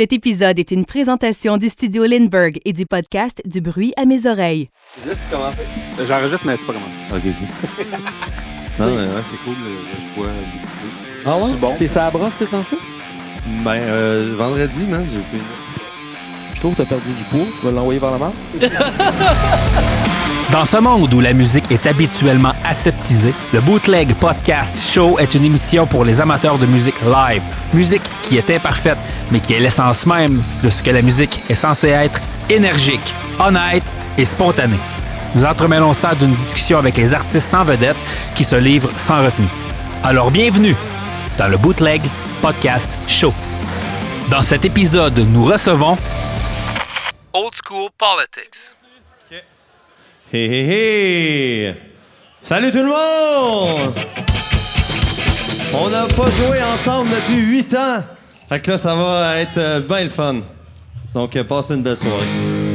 Cet épisode est une présentation du studio Lindbergh et du podcast Du bruit à mes oreilles. Juste commencer. J'enregistre, mais c'est pas commencé. Ok, ok. non, mais ouais, c'est cool. Je, je bois beaucoup plus. Ah ouais? C'est bon? T'es ça à brosse ces temps-ci? Ben, euh, vendredi, man, j'ai pris. Je trouve que t'as perdu du poids. Tu vas l'envoyer vers la mer? Dans ce monde où la musique est habituellement aseptisée, le Bootleg Podcast Show est une émission pour les amateurs de musique live. Musique qui est imparfaite, mais qui est l'essence même de ce que la musique est censée être énergique, honnête et spontanée. Nous entremêlons ça d'une discussion avec les artistes en vedette qui se livrent sans retenue. Alors bienvenue dans le Bootleg Podcast Show. Dans cet épisode, nous recevons Old School Politics. Hé hé hé! Salut tout le monde! On n'a pas joué ensemble depuis 8 ans. Fait que là, ça va être euh, bien le fun. Donc, euh, passez une belle soirée.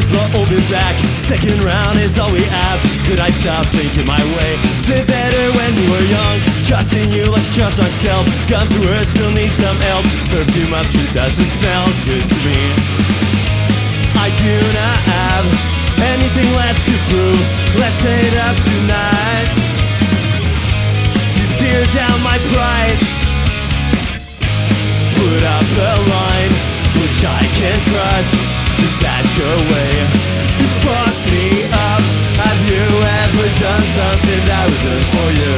Your kids were holding back. Second round is all we have. Could I stop thinking my way? It better when we were young? Trusting you, let's trust ourselves. Gone through her, still need some help. Perfume of truth doesn't smell good to me. I do not have anything left to prove. Let's set it up tonight. To tear down my pride. Something for you?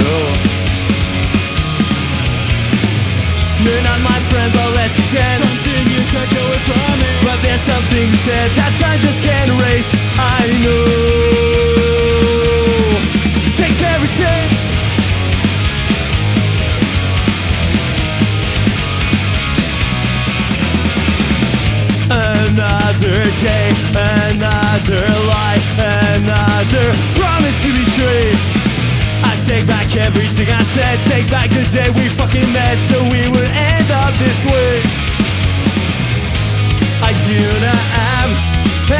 You're not my friend, but let's pretend something you took away from me. But there's something said that time just can't erase. I know. Everything I said, take back the day we fucking met, so we would end up this way. I do not have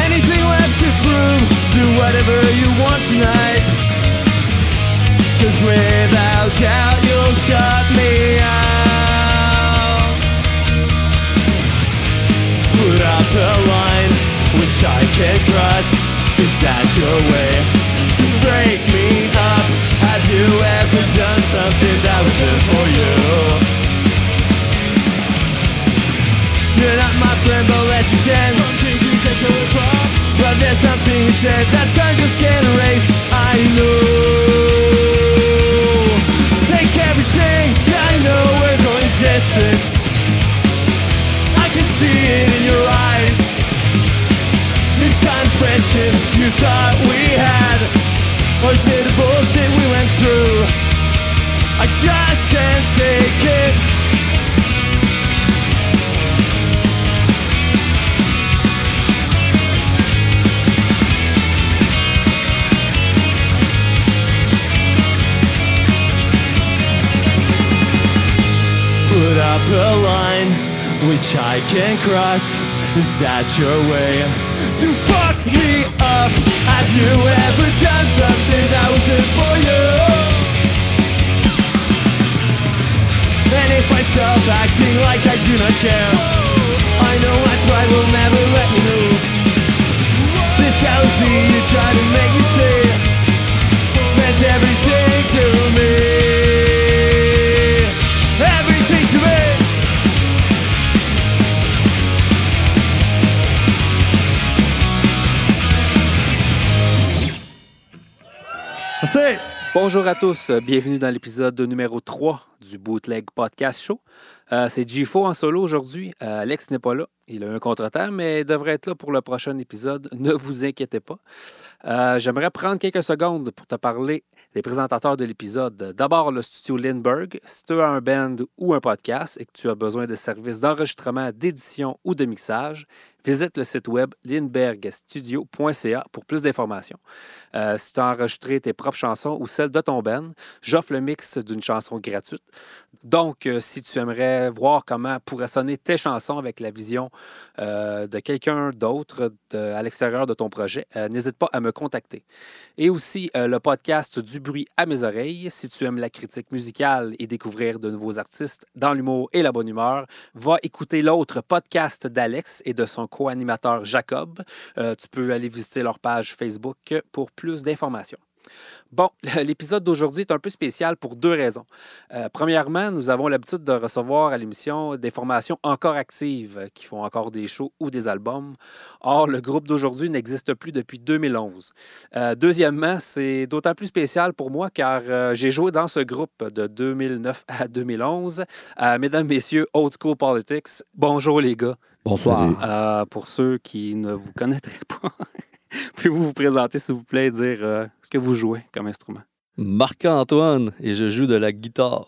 anything left to prove. Do whatever you want tonight. Cause without doubt you'll shut me out. Put up a line which I can't cross. Is that your way to break me up? Have you ever something that wasn't for you? You're not my friend, but let's pretend Something you from But there's something you said that time just can't erase I know. Take I know we're going distant I can see it in your eyes. This kind of friendship you thought we had. Or is it the bullshit we went through I just can't take it Put up a line which I can cross. Is that your way to fuck me up? Have you ever done something that wasn't for you? Stop acting like I do not care, I know my pride will never let me move. This jealousy you try to make me see meant everything to me. Everything to me. Bonjour à tous, bienvenue dans l'épisode numéro 3 du Bootleg Podcast Show. Euh, c'est G4 en solo aujourd'hui. Euh, Alex n'est pas là. Il a eu un contretemps, mais il devrait être là pour le prochain épisode. Ne vous inquiétez pas. Euh, J'aimerais prendre quelques secondes pour te parler des présentateurs de l'épisode. D'abord, le studio Lindbergh. Si tu as un band ou un podcast et que tu as besoin de services d'enregistrement, d'édition ou de mixage, visite le site web lindberghstudio.ca pour plus d'informations. Euh, si tu as enregistré tes propres chansons ou celles de ton band, j'offre le mix d'une chanson gratuite. Donc, euh, si tu aimerais voir comment pourraient sonner tes chansons avec la vision euh, de quelqu'un d'autre à l'extérieur de ton projet, n'hésite pas à me contacter. Et aussi le podcast Du bruit à mes oreilles. Si tu aimes la critique musicale et découvrir de nouveaux artistes dans l'humour et la bonne humeur, va écouter l'autre podcast d'Alex et de son co-animateur Jacob. Euh, tu peux aller visiter leur page Facebook pour plus d'informations. Bon, l'épisode d'aujourd'hui est un peu spécial pour deux raisons. Euh, premièrement, nous avons l'habitude de recevoir à l'émission des formations encore actives qui font encore des shows ou des albums. Or, le groupe d'aujourd'hui n'existe plus depuis 2011. Euh, deuxièmement, c'est d'autant plus spécial pour moi car j'ai joué dans ce groupe de 2009 à 2011. Euh, mesdames, messieurs, Old School Politics, bonjour les gars. Bonsoir. Euh, pour ceux qui ne vous connaîtraient pas, pouvez-vous vous présenter, s'il vous plaît, et dire euh, ce que vous jouez comme instrument? Marc-Antoine et je joue de la guitare.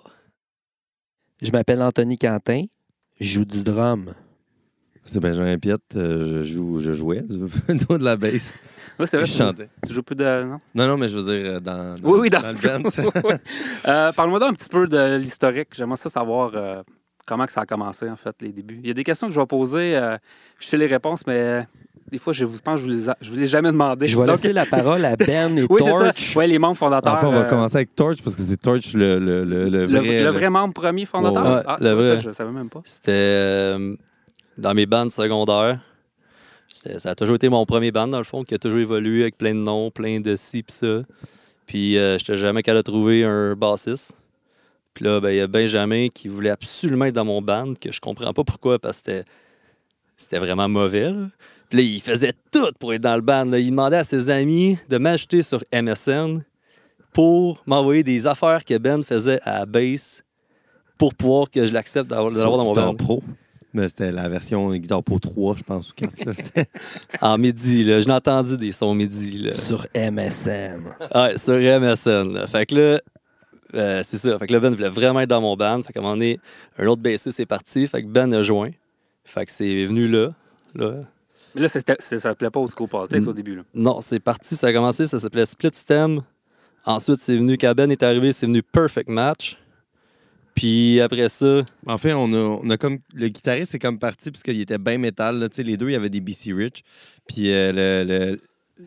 Je m'appelle Anthony Quentin. Je joue du drum. C'est Benjamin Piette, euh, je, joue, je jouais du de la bass. Oui, c'est vrai, Je chantais. tu joues plus de... Non? Non, non, mais je veux dire, dans, dans, Oui, oui, dans, dans le band. oui. Euh, Parle-moi donc un petit peu de l'historique. J'aimerais ça savoir euh, comment que ça a commencé, en fait, les débuts. Il y a des questions que je vais poser. euh, je sais les réponses, mais des fois, je vous pense que je vous je vous les ai jamais demandé. Je vais Donc, laisser la parole à Ben et Oui, c'est ça. Torch. Oui, les membres fondateurs. Enfin, on va euh, commencer avec Torch parce que c'est Torch le, le, le, le vrai. le vrai membre premier fondateur? Ah, le vrai. ça, je ne savais même pas. C'était euh, dans mes bandes secondaires. C'était- Ça a toujours été mon premier band, dans le fond, qui a toujours évolué avec plein de noms, plein de ci pis ça. Puis euh, j'étais jamais capable de trouver un bassiste. Puis là, ben, il y a Benjamin qui voulait absolument être dans mon band, que je comprends pas pourquoi, parce que c'était- c'était vraiment mauvais. là. Puis là, il faisait tout pour être dans le band. là. Il demandait à ses amis de m'ajouter sur MSN pour m'envoyer des affaires que Ben faisait à bass pour pouvoir que je l'accepte d'avoir de l'avoir dans mon band. Pro. Mais c'était la version Guitar Pro 3, je pense, ou 4. là. C'était- En midi, là. Je l'ai entendu des sons midi, là. Sur MSN. Ouais, sur MSN. là. Fait que là, euh, c'est ça. Fait que là, Ben voulait vraiment être dans mon band. Fait qu'à un moment donné, un autre bassiste est parti. Fait que Ben a joint. Fait que c'est venu là. là. Mais là, c'était- ça ne s'appelait pas Politics Mm. au début. Là. Non, c'est parti. Ça a commencé. Ça s'appelait Split Stem. Ensuite, c'est venu, quand Ben est arrivé, c'est venu Perfect Match. Puis après ça, En fait, on a, on a comme. Le guitariste est comme parti parce qu'il était bien métal. là. Tu sais, les deux, il y avait des BC Rich. Puis euh, le- le,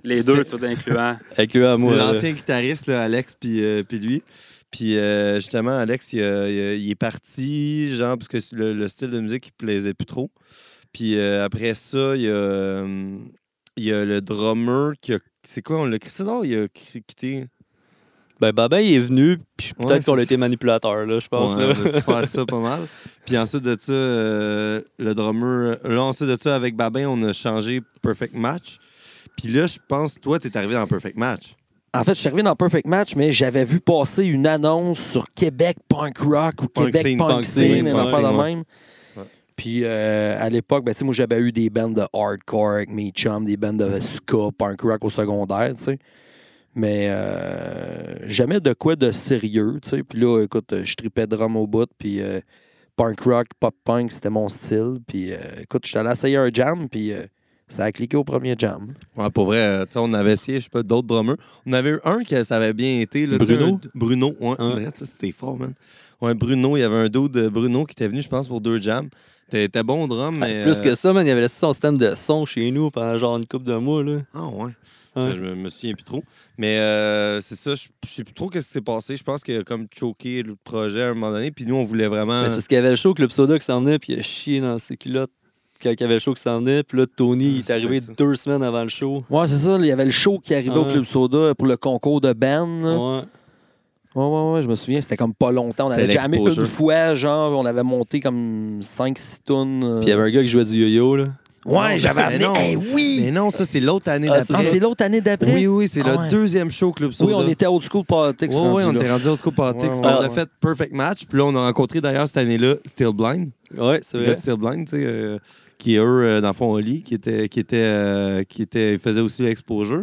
Les deux, tout incluant. moi. là. L'ancien guitariste, là, Alex, puis, euh, puis lui. Puis euh, justement, Alex, il, il est parti, genre, parce que le, le style de musique, il plaisait plus trop. Puis euh, après ça, il y a, euh, il y a le drummer qui a. C'est quoi, on l'a crissé dehors? Il a qui- quitté? Ben, Babin, il est venu. Puis Ouais, peut-être qu'on a été manipulateur, là, je pense. Ouais, là. on a dû faire ça pas mal. Puis ensuite de ça, euh, le drummer. Là, ensuite de ça, avec Babin, on a changé Perfect Match. Puis là, je pense, toi, t'es arrivé dans Perfect Match. En fait, je suis arrivé dans Perfect Match, mais j'avais vu passer une annonce sur Québec Punk Rock ou Québec Scene, Punk, Scene, Scene, ouais. même. Puis euh, à l'époque, ben, moi, j'avais eu des bands de hardcore avec mes chums, des bands de ska, punk rock au secondaire, tu sais. Mais euh, jamais de quoi de sérieux, tu sais. Puis là, écoute, je tripais drum au bout, puis euh, punk rock, pop punk, c'était mon style. Puis euh, écoute, j'étais allé essayer un jam, puis ça a cliqué au premier jam. Ouais, pour vrai, euh, on avait essayé, je sais pas, d'autres drummers. On avait eu un que ça avait bien été. Là, Bruno? un- Bruno, ouais. Ça, c'était fort, man. Ouais, Bruno, il y avait un dos de Bruno qui était venu, je pense, pour deux jams. T'es t'es bon au drum, mais. Plus euh, que ça, man, il avait laissé son système de son chez nous pendant genre une couple de mois. Là. Ah, ouais. Je me, me souviens plus trop. Mais euh, c'est ça, je je sais plus trop ce qui s'est passé. Je pense qu'il a comme choqué le projet à un moment donné. Puis nous, on voulait vraiment. Mais c'est parce qu'il y avait le show Club Soda qui s'en venait, puis il a chié dans ses culottes quand il y avait le show qui s'en venait. Puis là, Tony, il est c'est arrivé deux semaines avant le show. Ouais, c'est ça. Il y avait le show qui arrivait au. Club Soda pour le concours de band. là. Ouais. Ouais, ouais, ouais, je me souviens, c'était comme pas longtemps. On avait jamais une fois, genre, on avait monté comme 5-6 tonnes. euh, Puis il y avait un gars qui jouait du yo-yo. Là. Ouais, j'avais mais amené. non. Eh oui! Mais non, ça, c'est l'autre année Ah, d'après. Ah, c'est l'autre année d'après? Oui, oui, c'est Ah le ouais. deuxième show Club Soda. Oui, on était old school politics. Oui, oui, on était rendu au School Politics. Ouais, on ouais, a fait Perfect Match. Puis là, on a rencontré d'ailleurs cette année-là Still Blind. Ouais, c'est vrai. Still Blind, tu sais, euh, qui eux, euh, dans le fond, au lit, qui était, qui était, euh, qui était, faisait aussi l'exposure.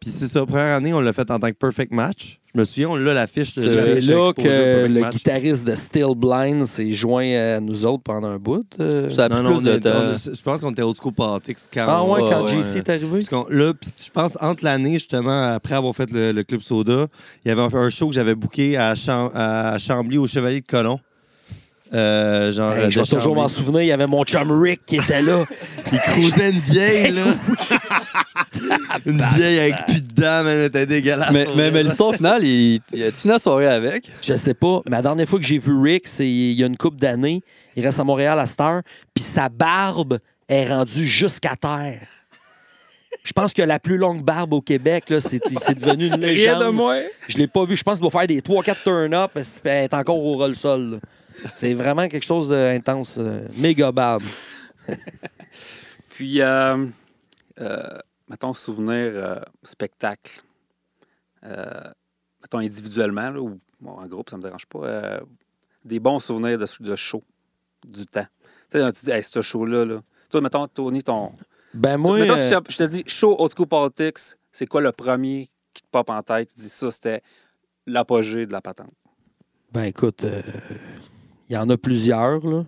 Puis c'est ça, première année, on l'a fait en tant que Perfect Match. Je me souviens, on l'a l'affiche. de- C'est là Exposure, que le Match. guitariste de Still Blind s'est joint à nous autres pendant un bout. euh. Non, non, de est- on est- je pense qu'on était Old School Politics quand Ah ouais, quand ouais. JC est arrivé? Parce là, pis je pense, entre l'année, justement, après avoir fait le, le Club Soda, il y avait un, un show que j'avais booké à, Cham- à Chambly, au Chevalier de Colomb. Euh, genre, Hey, je vais toujours m'en souvenir, il y avait mon chum Rick qui était là. Il cruisait une vieille, là. une vieille avec plus de dents, man, elle était dégueulasse. Mais, mais, l'histoire finale, il, il a fini la soirée avec? Je sais pas, mais la dernière fois que j'ai vu Rick, c'est il y a une couple d'années. Il reste à Montréal à cette heure, puis sa barbe est rendue jusqu'à terre. Je pense que la plus longue barbe au Québec, là, c'est c'est devenu une Rien légende. de moins. Je l'ai pas vu. Je pense qu'il va faire des 3-4 turn-up. Elle est encore au roll-sol. C'est vraiment quelque chose d'intense. euh, méga barbe. Puis, euh, euh, mettons, souvenir euh, spectacle. Mettons, individuellement, là, ou bon, en groupe, ça me dérange pas. des bons souvenirs de, de show, du temps. Tu sais, tu dis, hey, ce show-là, là. Toi, mettons, Tony, ton. Ben moi, mettons, si je te- je te dis, show Old School Politics, c'est quoi le premier qui te pop en tête? Tu dis, ça, c'était l'apogée de la patente. ben écoute, euh, il y en a plusieurs, là.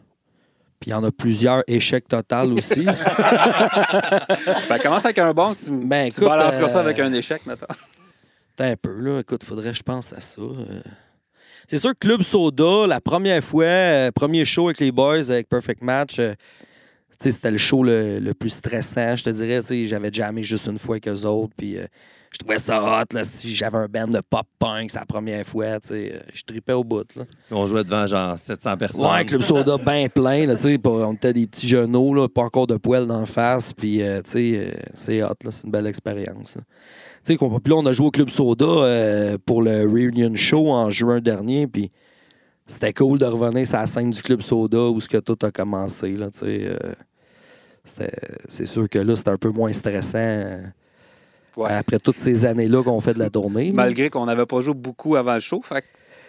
Puis il y en a plusieurs échecs total aussi. Ben, commence avec un bon, tu, Ben, tu écoute, balanceras ça euh, avec un échec, mettons. Attends un peu, là. Écoute, faudrait que je pense à ça. euh. C'est sûr que Club Soda, la première fois, euh, premier show avec les boys, avec Perfect Match, euh, c'était le show le, le plus stressant, je te dirais. J'avais jamais juste une fois avec eux autres, puis euh, je trouvais ça hot. Là, si j'avais un band de pop-punk, c'est la première fois, tu sais, euh, je tripais au bout. Là. On jouait devant genre 700 personnes. Ouais, Club Soda bien plein, là, tu sais, pas- on était des petits genoux, là, pas encore de poils d'en face, puis euh, tu sais, euh, c'est hot, là, c'est une belle expérience. puis là, on a joué au Club Soda euh, pour le Reunion Show en juin dernier, puis c'était cool de revenir sur la scène du Club Soda où ce que tout a commencé, là, tu sais. euh, c'était- c'est sûr que là, c'était un peu moins stressant Ouais. après toutes ces années-là qu'on fait de la tournée. Malgré qu'on n'avait pas joué beaucoup avant le show. Fait que,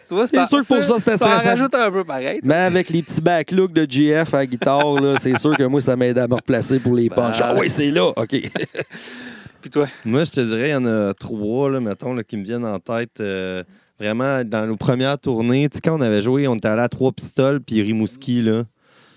tu vois, C'est sûr que pour ça, c'était Ça stressant. rajoute un peu pareil. Mais avec les petits backlooks de GF à la guitare, là, c'est sûr que moi, ça m'aide à me replacer pour les punch. Ben. Ah oui, c'est là. OK. Puis toi, Moi, je te dirais, il y en a trois, là, mettons, là, qui me viennent en tête. euh, vraiment, dans nos premières tournées, tu sais, quand on avait joué, on était allé à Trois Pistoles puis Rimouski, là.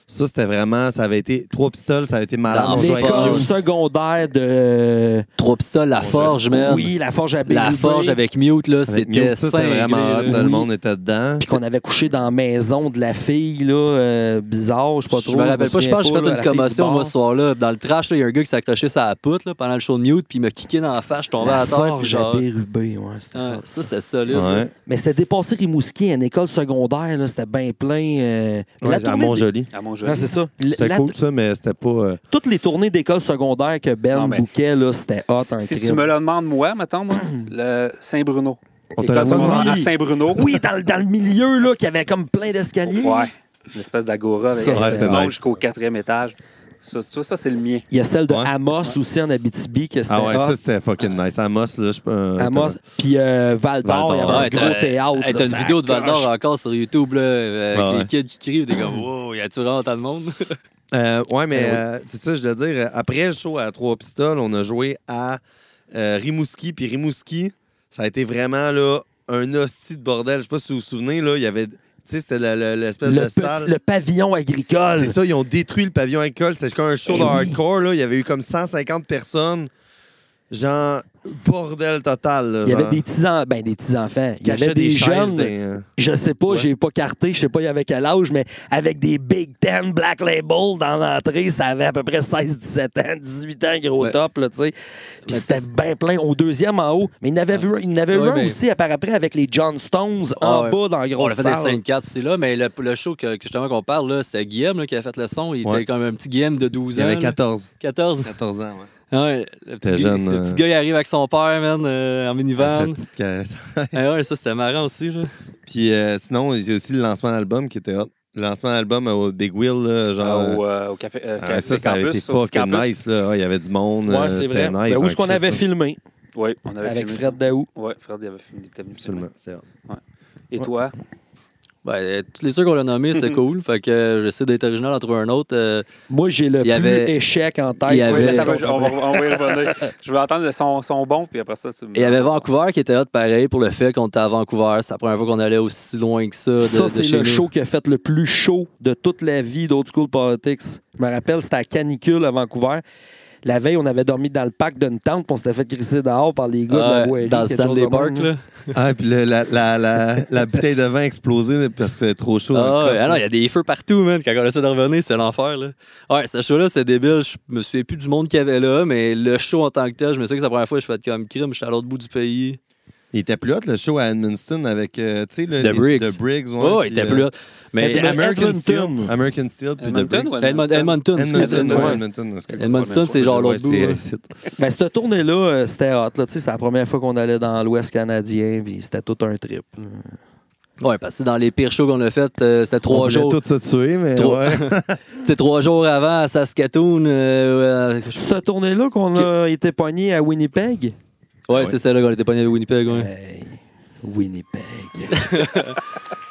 Ça, c'était vraiment, ça avait été, Trois Pistoles, ça avait été malade. Dans On jouait L'école secondaire de. Trois pistoles, la forge, man. Oui, la forge à La Belleville. forge avec Mute, là, Avec c'était ça, c'était cinglé, vraiment hot, là. là, le monde était dedans. Puis qu'on avait couché dans la maison de la fille, là, euh, bizarre, je sais pas trop. Je me rappelle pas, je pense que j'ai fait là, une commotion, moi, ce soir-là. Dans le trash, là, il y a un gars qui s'est accroché sur la poutre là, pendant le show de mute, puis il m'a kické dans la face, je tombais La à terre. puis forge genre- à Bérubé, ouais, c'était Ah, hot. ça, c'était solide. Ouais, Mais c'était dépassé Rimouski, une école secondaire, là, c'était bien plein. euh, la à tournée Montjoli. à mon Ah, c'est ça. C'était La- cool, ça, mais c'était pas. euh, Toutes les tournées d'école secondaire que Ben Non, mais- bouquait, là, c'était hot, un si tu crime. me le demandes, moi, mettons, moi, le Saint-Bruno. On te l'a École secondaire demandé. à Saint-Bruno. Oui, dans, le- dans le milieu, là, qu'il y avait comme plein d'escaliers. Ouais. Une espèce d'agora avec Ça, ouais, c'était nice. jusqu'au quatrième étage. Ça, c'est le mien. Il y a celle de Ouais. Amos aussi en Abitibi, que c'était Ah ouais, hot. ça, c'était fucking nice. Amos, là, je peux. euh, Amos. Puis euh, Val d'Or, il y avait Val un Ouais, gros t'as- théâtre. hey, là, T'as une ça vidéo de Val d'Or encore sur YouTube, là, avec Ah ouais. les kids qui crient, t'es comme, wow, y a-tu vraiment tant de monde? Euh, ouais, mais Ben euh, c'est ça, je dois dire. euh, Après le show à Trois Pistoles, on a joué à euh, Rimouski. Puis Rimouski, ça a été vraiment là, un hostie de bordel. Je sais pas si vous vous souvenez, là, il y avait. Sais, c'était le- le- l'espèce Le, de salle. le pavillon agricole. C'est ça, ils ont détruit le pavillon école. C'était comme un show Eh de oui. hardcore. Là. Il y avait eu comme 150 personnes. Genre, bordel total. Là, Il y avait des petits en- ben, des petits enfants. Il y avait des, jeunes. dans- euh, Je sais pas, Ouais. j'ai pas carté, je sais pas il y avait quel âge, mais avec des Big Ten Black Label dans l'entrée, ça avait à peu près 16, 17 ans, 18 ans, gros Ouais. top, là, tu sais. Puis c'était bien plein au deuxième en haut. Mais il en avait, vu, il avait eu un aussi à par après avec les John Stones Ah en ouais. bas dans la On grosse a fait des salle. 5-4 aussi là, mais le, le show que, que justement qu'on parle, là, c'était Guillaume là, qui a fait le son. Il Ouais. était comme un petit Guillaume de 12 Il y ans. avait là. 14. 14. 14 ans, ouais. Ouais, le petit, T'es gars, jeune, le euh. petit gars, il arrive avec son père, man, euh, en minivan. Ah ouais, ça, c'était marrant aussi. Là. Puis euh, sinon, il y a aussi le lancement d'album qui était hot. Le lancement d'album au Big Wheel, là, genre. Euh, au, euh, au café, euh, ah, café ça, ça avait été fucking nice. Là. Ah, Il y avait du monde. Ouais, c'est c'était vrai. Nice, Ben, où est-ce qu'on Christ, avait ça. filmé? Oui, on avait Avec filmé Fred Daou. Ouais, Fred, il avait filmé, il était venu. Absolument. c'est hot. Et toi? Ben, tous les ceux qu'on a nommés, c'est cool. Fait que euh, j'essaie d'être original en trouver un autre. euh, Moi, j'ai le plus avait- échec en tête. il Oui, on, va, on va y revenir. Je vais entendre son, son bon, puis après ça, tu me. Et il y avait Vancouver qui était hot pareil pour le fait qu'on était à Vancouver. C'est la première fois qu'on allait aussi loin que ça. De, Ça, c'est le nous. show qui a fait le plus chaud de toute la vie d'Old School Politics. Je me rappelle, c'était à canicule à Vancouver. La veille, on avait dormi dans le parc d'une tente, puis on s'était fait grisser dehors par les gars de la Ouais, Voirie, dans le Stanley Park. Là. Ah, puis le- la, la, la, la bouteille de vin explosée parce que c'était trop chaud. Ah, ouais, ah il y a des feux partout, man. Quand on essaie de revenir, c'est l'enfer. Là. Ouais, ce show-là, c'est débile. Je me souviens plus du monde qu'il y avait là, mais le show en tant que tel, je me souviens que c'est la première fois que je fais comme crime. Je suis à l'autre bout du pays. Il était plus hot, le show à Edmundston avec, euh, tu sais, le- The les- Briggs. The Briggs. Ouais, Oh, il était euh, plus là. Mais American Edmonton. Steel. American Steel, puis The Edmonton Briggs. Edmonton, Edmonton, c'est genre l'autre bout. Là. Ben, cette tournée-là, euh, c'était hot. là. Tu sais, C'est la première fois qu'on allait dans l'Ouest canadien, puis c'était tout un trip. Ouais, parce que dans les pires shows qu'on a fait, euh, c'était On trois voulait jours. tout se tuer, mais Trois- ouais. C'est trois jours avant à Saskatoon. euh, euh, C'est cette tournée-là qu'on a été pogné à Winnipeg? Ouais, c'est celle-là qu'on était pas à Winnipeg. Ouais. Hey, Winnipeg.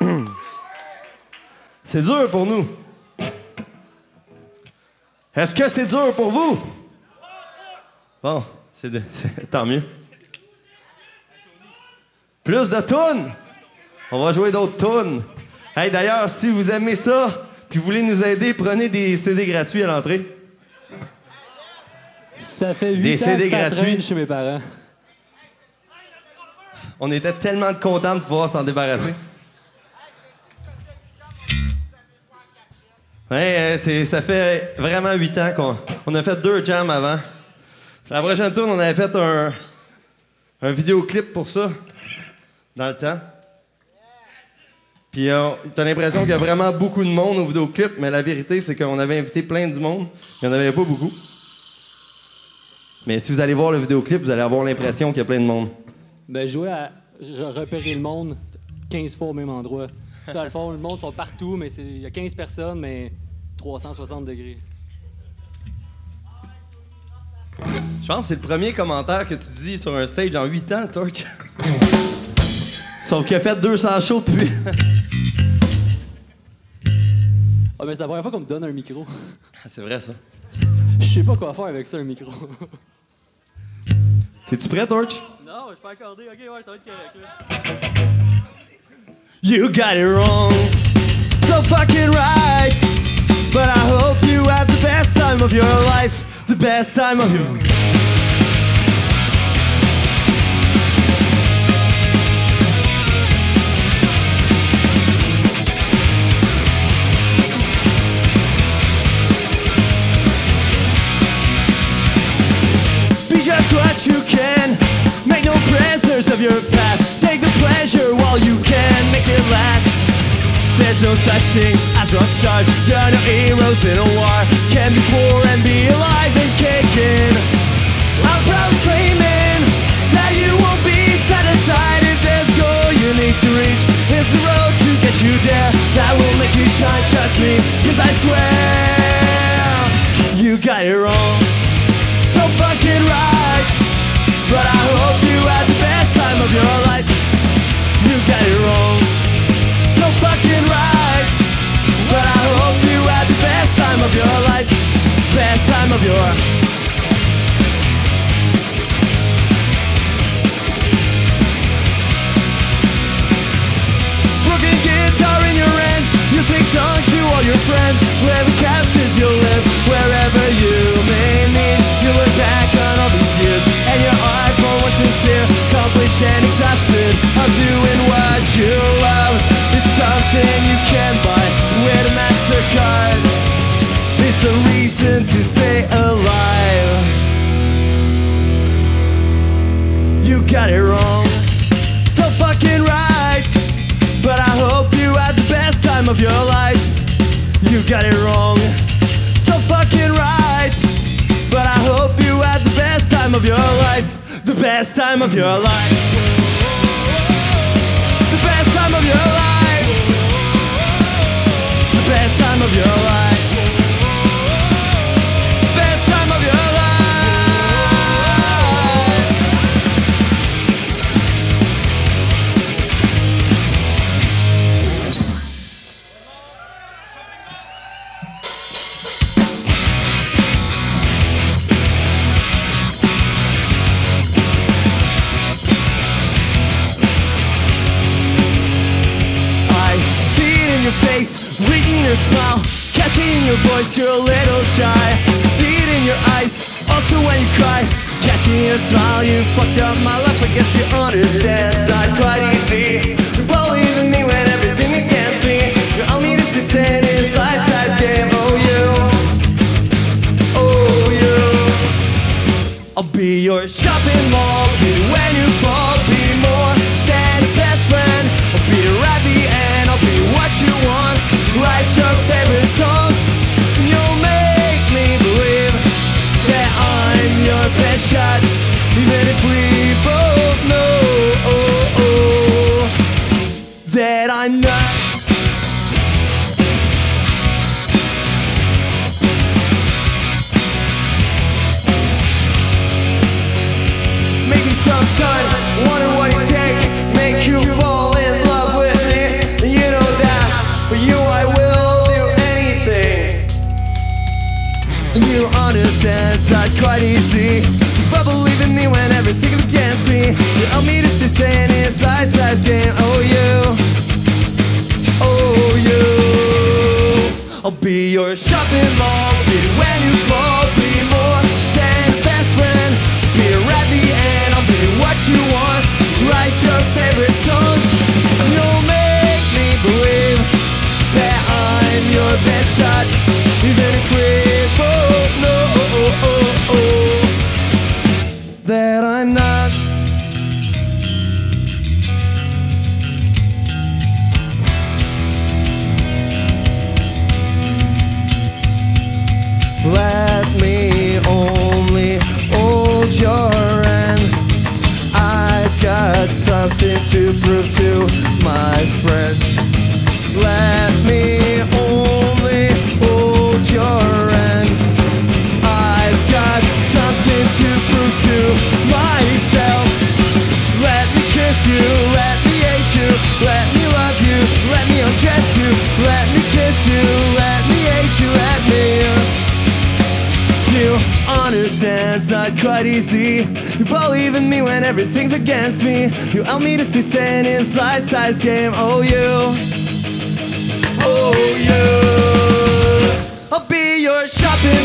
C'est dur pour nous. Est-ce que c'est dur pour vous? Bon, c'est de- tant mieux. Plus de tunes? On va jouer d'autres tunes. Hey, d'ailleurs, si vous aimez ça, puis vous voulez nous aider, prenez des CD gratuits à l'entrée. Ça fait 8 Des ans CD que ça gratuits. chez mes parents. On était tellement contents de pouvoir s'en débarrasser. Ouais, euh, ça fait vraiment huit ans qu'on on a fait deux jams avant. La prochaine tour, on avait fait un, un vidéoclip pour ça, dans le temps. Puis euh, t'as l'impression qu'il y a vraiment beaucoup de monde au vidéoclip, mais la vérité, c'est qu'on avait invité plein de monde. Il n'y en avait pas beaucoup. Mais si vous allez voir le vidéoclip, vous allez avoir l'impression qu'il y a plein de monde. Ben, jouer à repérer le monde 15 fois au même endroit. Tu sais, le fond, le monde sont partout, mais c'est- il y a 15 personnes, mais 360 degrés. Je pense que c'est le premier commentaire que tu dis sur un stage en 8 ans, Torch. Sauf qu'il a fait 200 shows depuis. Ah, mais c'est la première fois qu'on me donne un micro. c'est vrai, ça. Je sais pas quoi faire avec ça, un micro. T'es-tu prêt, Torch? You got it wrong, so fucking right. But I hope you have the best time of your life, the best time of your. Be of your past. Take the pleasure while you can. Make it last. There's no such thing as rock stars. You're no heroes in a war. Can be poor and be alive and kicking. I'm proudly claiming that you won't be satisfied if there's goal you need to reach. It's the road to get you there that will make you shine. Trust me, cause I swear you got it wrong so fucking right. But I hope of your life. You got it wrong, so fucking right. But I hope you had the best time of your life, best time of your. Broken guitar in your hands, you sing songs to all your friends. Wherever couches you'll live, wherever you Best time of your life. I'm not.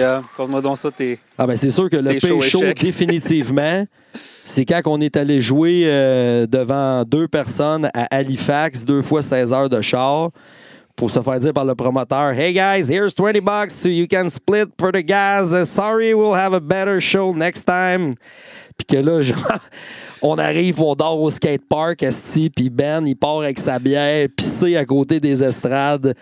que, conte-moi donc ça, t'es. Ah ben c'est sûr que le pire show, définitivement, c'est quand on est allé jouer euh, devant deux personnes à Halifax, deux fois 16 heures de char, pour se faire dire par le promoteur Hey guys, here's 20 bucks so you can split for the gas. Uh, sorry, we'll have a better show next time. Puis que là, genre, on arrive, on dort au skatepark, esti, puis Ben, il part avec sa bière, pissé à côté des estrades.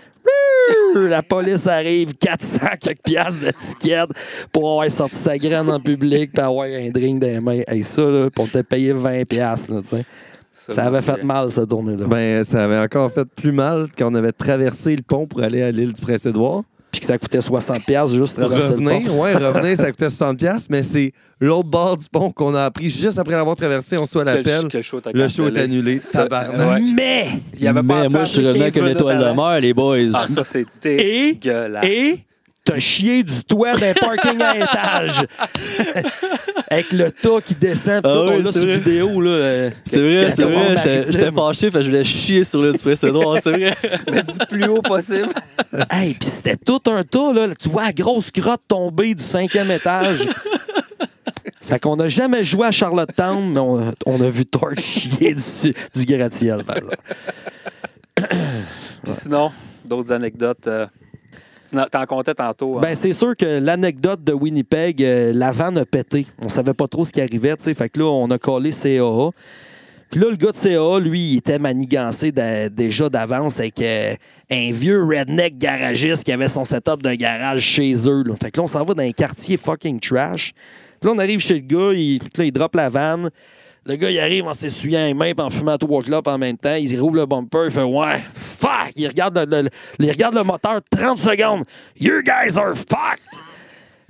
La police arrive, 400 quelques piastres de ticket pour avoir sorti sa graine en public puis avoir un drink dans les mains. Hey, ça, là, pour te payer 20 piastres, là, tu sais. Ça avait fait mal, cette tournée-là. Ben, ça avait encore fait plus mal quand on avait traversé le pont pour aller à l'île du Prince-Édouard. Puis que ça coûtait 60 piastres juste traverser le Revenir, pont. ouais, revenir, ça coûtait 60$, piastres, mais c'est l'autre bord du pont qu'on a appris juste après l'avoir traversé. On soit à l'appel. Quel show Le show est annulé. Tabarnak. ouais. Mais, Il y avait pas Mais moi, je suis revenu avec une étoile de mer, les boys. Ah, ça, c'est Et- dégueulasse. et t'as chié du toit d'un parking à étage. Avec le tas qui descend. Ah tout, on oui, l'a c'est sur vrai. vidéo. Là, euh, C'est vrai, c'est vrai. J'étais- fâché parce que je voulais chier sur le du précédent, c'est vrai. Mais du plus haut possible. Hey, puis c'était tout un tas, là. Tu vois la grosse grotte tomber du cinquième étage. fait qu'on n'a jamais joué à Charlottetown, mais on, on a vu Torch chier du, du gratte-ciel, par exemple. Puis sinon, d'autres anecdotes. euh, t'en comptais tantôt. hein. Ben, c'est sûr que l'anecdote de Winnipeg, euh, la vanne a pété. On savait pas trop ce qui arrivait, tu. Fait que là, on a collé CAA. Puis là, le gars de CAA, lui, il était manigancé déjà d'avance avec euh, un vieux redneck garagiste qui avait son setup de garage chez eux. Fait que là, on s'en va dans un quartier fucking trash. Puis là, on arrive chez le gars, il, là, il drop la vanne. Le gars, il arrive en s'essuyant les mains en fumant trois clopes en même temps. Il roule le bumper, il fait Ouais, fuck! Il regarde le, le- il regarde le moteur 30 secondes. You guys are fucked!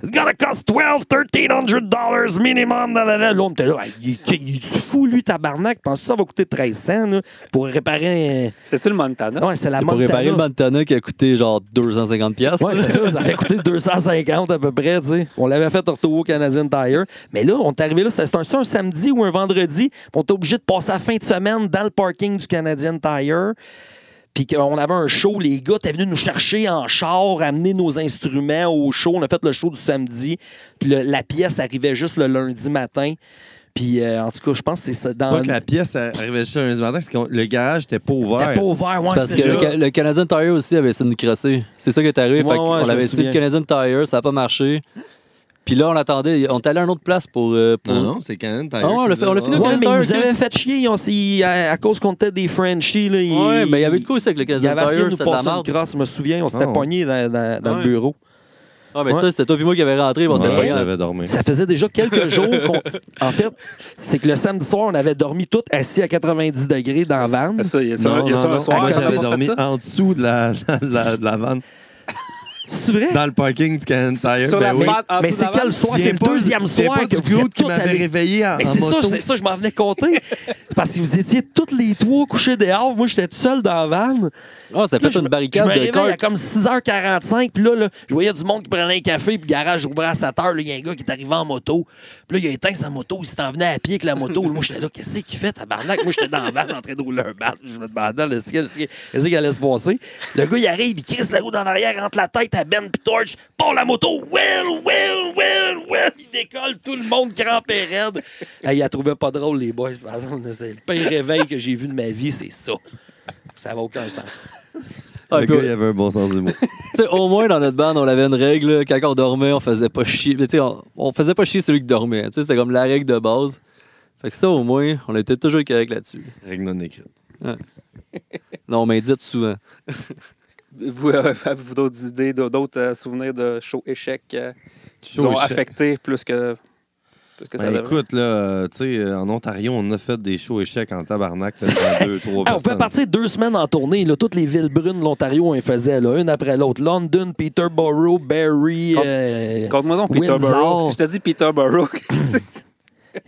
It's gonna cost 12, 1300 dollars minimum. Là, là, là. Là, on était là. Il, il, il est fou, lui, tabarnak. Penses-tu que ça va coûter 1300 là, pour réparer un. C'est-tu le Montana? Ouais, c'est la Pour Montana. réparer le Montana qui a coûté genre 250$. piastres. Ouais, c'est ça, ça avait coûté 250 à peu près, tu sais. On l'avait fait au retour au Canadian Tire. Mais là, on est arrivé là, c'était c'était un, samedi ou un vendredi, on était obligé de passer la fin de semaine dans le parking du Canadian Tire. Puis qu'on avait un show, les gars étaient venus nous chercher en char, amener nos instruments au show. On a fait le show du samedi. Puis le- la pièce arrivait juste le lundi matin. Puis euh, en tout cas, je pense que c'est ça. C'est Dans... pas que la pièce arrivait juste un lundi matin, c'est que le garage était pas ouvert. C'était pas ouvert, ouais, C'est parce que ça. le, Ca- le Canadian Tire aussi avait essayé de nous crosser. C'est ça qui est arrivé. Ouais, Fait ouais, me avait essayé le Canadian Tire, ça n'a pas marché. Puis là, on attendait. On est allé à une autre place pour. euh, pour- Non, non, c'est le Canadian Tire. Ah ouais, on l'a fait- on l'a a- Ouais, mais ils nous avaient fait chier. ils- à, à cause qu'on était des Frenchies. Là, ils- Ouais, mais il y avait de quoi aussi avec le Ils Canadian avaient essayé de Tire, nous c'était de la passer une merde. crosse, je me souviens. On s'était Ah ouais. pognés dans, dans- dans Ouais. le bureau. Ah, mais Ouais. ça, c'était toi et moi qui avait rentré. Bon, c'est Ouais, pas dormi. Ça faisait déjà quelques jours qu'on. En fait, c'est que le samedi soir, on avait dormi tous assis à 90 degrés dans la van. Ça, il y a ça, il y a ça un soir. Moi, j'avais on fait dormi ça? en dessous de la, de la, de la vanne, C'est vrai? dans le parking du Canadian Tire. Sur Ben la oui. smart- en Mais dessous c'est de la quel vanne. soir? C'est le deuxième c'est soir pas que du vous groupe êtes qui tous m'avait allés- réveillé en, Mais en c'est ça, c'est ça, je m'en venais compter. Parce que vous étiez tous les trois couchés dehors. Moi, j'étais tout seul dans la van. Ah, ça fait une barricade je me de réveille à comme 6h45, puis là, là, je voyais du monde qui prenait un café, puis le garage ouvrait à 7h. Là, il y a un gars qui est arrivé en moto. Puis là, il a éteint sa moto, il s'en venait à pied avec la moto. Moi, j'étais là, qu'est-ce qu'il fait, tabarnak? Moi, j'étais dans la van en train de rouler un bat. Je me demandais, qu'est-ce qui qu'est-ce qui allait se passer? Le gars, il arrive, il crisse la roue dans l'arrière, entre la tête à Ben, puis Torch, part la moto. Well, well, well, well. Il décolle, tout le monde crampé raide. Hey, il a trouvé pas drôle, les boys. Par exemple, C'est le pire réveil que j'ai vu de ma vie, c'est ça. Ça n'a aucun sens. Ah, Le gars, il avait un bon sens du mot. tu sais, au moins, dans notre bande, on avait une règle. Quand on dormait, on faisait pas chier. Mais, tu sais, on, on faisait pas chier celui qui dormait. Tu sais, C'était comme la règle de base. Fait que ça, au moins, on était toujours correct là-dessus. Règle non écrite. Non, on m'indique souvent. Vous, euh, avez-vous d'autres idées, d'autres euh, souvenirs de show échec euh, qui Show vous ont échec. affecté plus que, plus que ça Ben, devrait? écoute, là, euh, tu sais, euh, en Ontario, on a fait des shows échecs en tabarnak, là, deux, trois Ah, on personnes. partir deux semaines en tournée. Là. Toutes les villes brunes de l'Ontario, on les faisait, là, une après l'autre. London, Peterborough, Barrie. Euh, Compte-moi donc. Peterborough. Si je te dis Peterborough,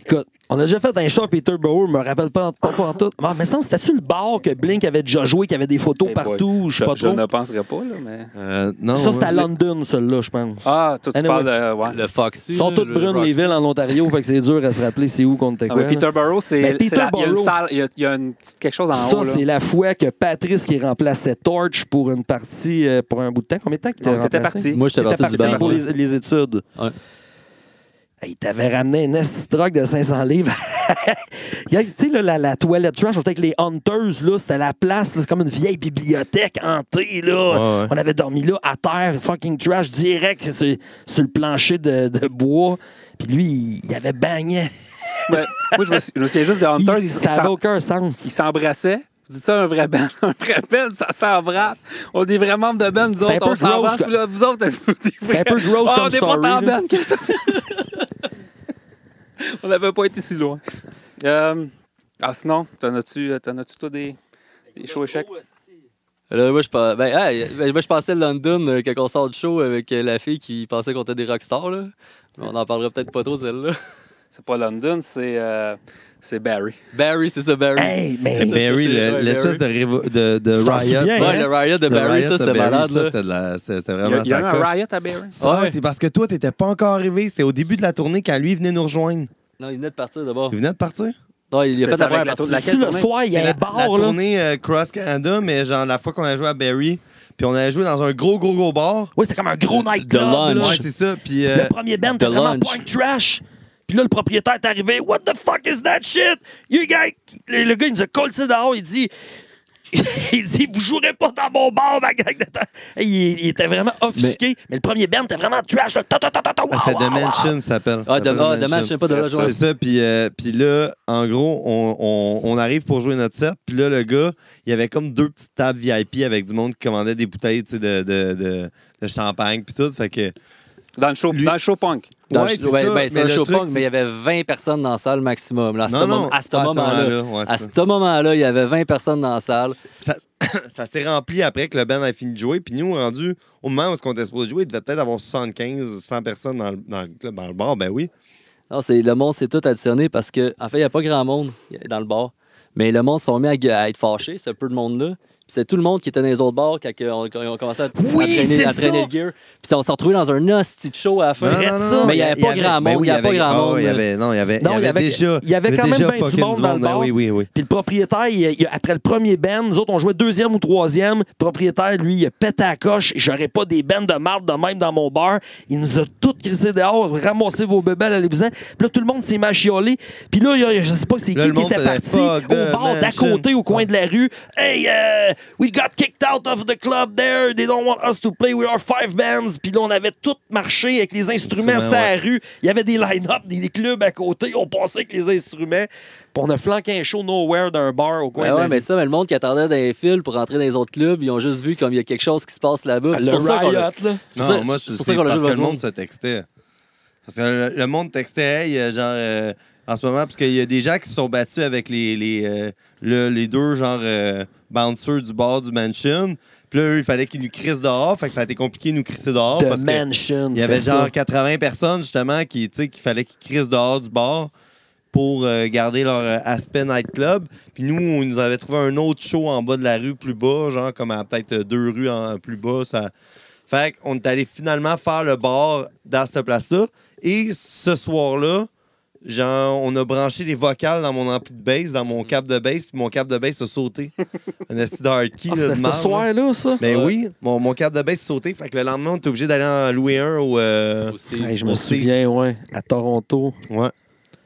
Écoute, on a déjà fait un show à Peterborough, je me rappelle pas, pas, pas en tout. Ah, mais ça, c'était-tu le bar que Blink avait déjà joué, qui avait des photos Eh partout, je sais pas je trop? ne penserais pas, là, mais... Euh, non, Ça, c'était à. London, celui-là, je pense. Ah, toi, tu Anyway. parles de... Ouais. Le Foxy. Ils sont toutes le brunes, les villes en Ontario, fait que c'est dur à se rappeler c'est où qu'on était Ah, quoi. mais là. Peterborough, c'est il y a une Peterborough. salle, il y a, y une petite- quelque chose en Ça, haut. là. c'est la fois que Patrice qui remplaçait Torch pour une partie, euh, pour un bout de temps. Combien de temps qu'il remplacé? parti. Moi, j'étais parti parti pour les, les études. Ouais. Il t'avait ramené un truck de 500 livres. Il tu sais, la, la toilette trash, on était avec les Hunters, là, c'était la place, c'est comme une vieille bibliothèque hantée, là. Ouais, ouais. On avait dormi là, à terre, fucking trash, direct sur, sur le plancher de, de bois. Puis lui, il, il avait bagné. Ouais. Moi, je me, suis- je me souviens juste des Hunters, Il- ils ça n'avait aucun sens. ils s'embrassaient. Dis ça, un vrai band. Un vrai band, ça s'embrasse. On est vraiment membres de band, nous autres, on s'embrasse. Vous autres, êtes des un peu gross Ah, comme on n'est pas band ça. On n'avait pas été si loin. Euh, ah, sinon, t'en as-tu, t'en as-tu, toi, des, des shows échecs? Là, moi, je, ben, hey, ben, moi, je pensais à London euh, quand on sort du show avec euh, la fille qui pensait qu'on était des rockstars. Là. Mais on en parlera peut-être pas trop, celle-là. C'est pas London, c'est, euh, c'est Barry. Barry, c'est ça, Barry. Hey, mais C'est ça, Barry, l'espèce de, de, riot. souviens, ouais, hein? le riot de Le Barry, riot ça, c'était Barry, malade. ça, là. C'était de la- c'était- c'était Il y a, vraiment il y a eu sa un riot à Barry? Ça, Ouais. c'est parce que toi, t'étais pas encore arrivé. C'était au début de la tournée quand lui venait nous rejoindre. Non, il venait de partir d'abord. Il venait de partir? Non, il a C'est fait la première la laquelle le tournée? soir, il y a C'est un la, bar, la là. tournée euh, Cross Canada, mais genre la fois qu'on a joué à Barry, puis on avait joué dans un gros, gros, gros bar. Oui, c'était comme un gros The nightclub. Ouais, c'est ça. Puis euh, Le premier band était The vraiment Lunch. point trash. Puis là, le propriétaire est arrivé. What the fuck is that shit? You guys. Le, le gars, il nous a collé ça dehors. Il dit il dit Vous jouerez pas dans mon bar, ma gang de temps. Hey, il, il était vraiment offusqué. Mais, le premier band était vraiment trash. là. Ta, ta, ta, ta, ta, wow, C'était wow, wow. Dimension, ça s'appelle. Ah, Dimension, pas de la joie. C'est ça, puis euh, puis là, en gros, on, on- on arrive pour jouer notre set, puis là, le gars, il y avait comme deux petites tables VIP avec du monde qui commandait des bouteilles de, de, de, de champagne, puis tout. Fait que. Dans le show, Lui- dans le show punk. Dans Ouais, le- c'est ouais, ça, ben, c'est mais un le show punk, mais il y avait 20 personnes dans la salle maximum. là, à ce, Non, moment- non, à ce à ce moment-là. ouais, à ce moment-là, il y avait 20 personnes dans la salle. ça, ça s'est rempli après que le band a fini de jouer. Puis nous, rendu au moment où on était supposé jouer, il devait peut-être avoir 75, 100 personnes dans le, dans le club, dans le bar. Ben oui. Non, c'est, le monde s'est tout additionné parce que, en fait, il n'y a pas grand monde dans le bar. Mais le monde s'est mis à, à être fâché, ce peu de monde-là. Puis c'était tout le monde qui était dans les autres bars quand on, quand on commençait à, Oui, à traîner, c'est à traîner le gear. Puis on s'est retrouvé dans un hostie de show à la fin. Non, Mais il y avait pas grand ben monde, il y avait pas grand ah, monde, il y là. avait, non, il y avait, il y avait déjà. il y avait quand même ben du monde dans le Ben bar. Oui, oui, oui. Puis le propriétaire, il- il- après le premier band, nous autres, on jouait deuxième ou troisième. Le propriétaire, lui, il a pété à la coche. J'aurais pas des bands de marde de même dans mon bar. Il nous a tout crissé dehors. Ramassez vos bébelles, allez-vous-en. Puis là, tout le monde s'est chialer. Puis là, je sais pas c'est qui qui était parti au bar d'à côté, au coin de la rue. Hey, uh, we got kicked out of the club there. They don't want us to play. We are five bands. Puis là, on avait tout marché avec les instruments sur la ouais. rue. Il y avait des line-up, des, des clubs à côté. On passait avec les instruments. Puis on a flanqué un show nowhere d'un bar au coin Ben de la ouais, mais ça, mais le monde qui attendait dans les fils pour rentrer dans les autres clubs, ils ont juste vu comme il y a quelque chose qui se passe là-bas. C'est pour ça qu'on riot, a- là. c'est pour Non, ça- moi, c'est c'est pour ça qu'on a parce joué que le monde se textait. Parce que le, le monde textait, hey, euh, genre, euh, en ce moment, parce qu'il y a des gens qui se sont battus avec les, les, euh, le- les deux, genre, euh, bouncers du bar du mansion. Puis là, eux, il fallait qu'ils nous crissent dehors. Fait que ça a été compliqué de nous crisser dehors. The parce que Mansion. il y avait genre ça. 80 personnes, justement, qui, tu sais, qu'il fallait qu'ils crissent dehors du bar pour euh, garder leur euh, aspect nightclub. Puis nous, on nous avait trouvé un autre show en bas de la rue, plus bas, genre comme à peut-être deux rues en plus bas. Ça... Fait qu'on est allé finalement faire le bar dans cette place-là. Et ce soir-là, genre, on a branché les vocales dans mon ampli de bass, dans mon cap de bass, puis mon cap de bass a sauté. un esti de hardkey, Ah, là, de c'était marde, ce là. soir-là, ça? Ben Ouais. oui, mon, mon cap de bass a sauté. Fait que le lendemain, on était obligé d'aller en louer un au. euh, Au Steve. Hey, je me Au Steve. souviens, ouais, à Toronto. Ouais.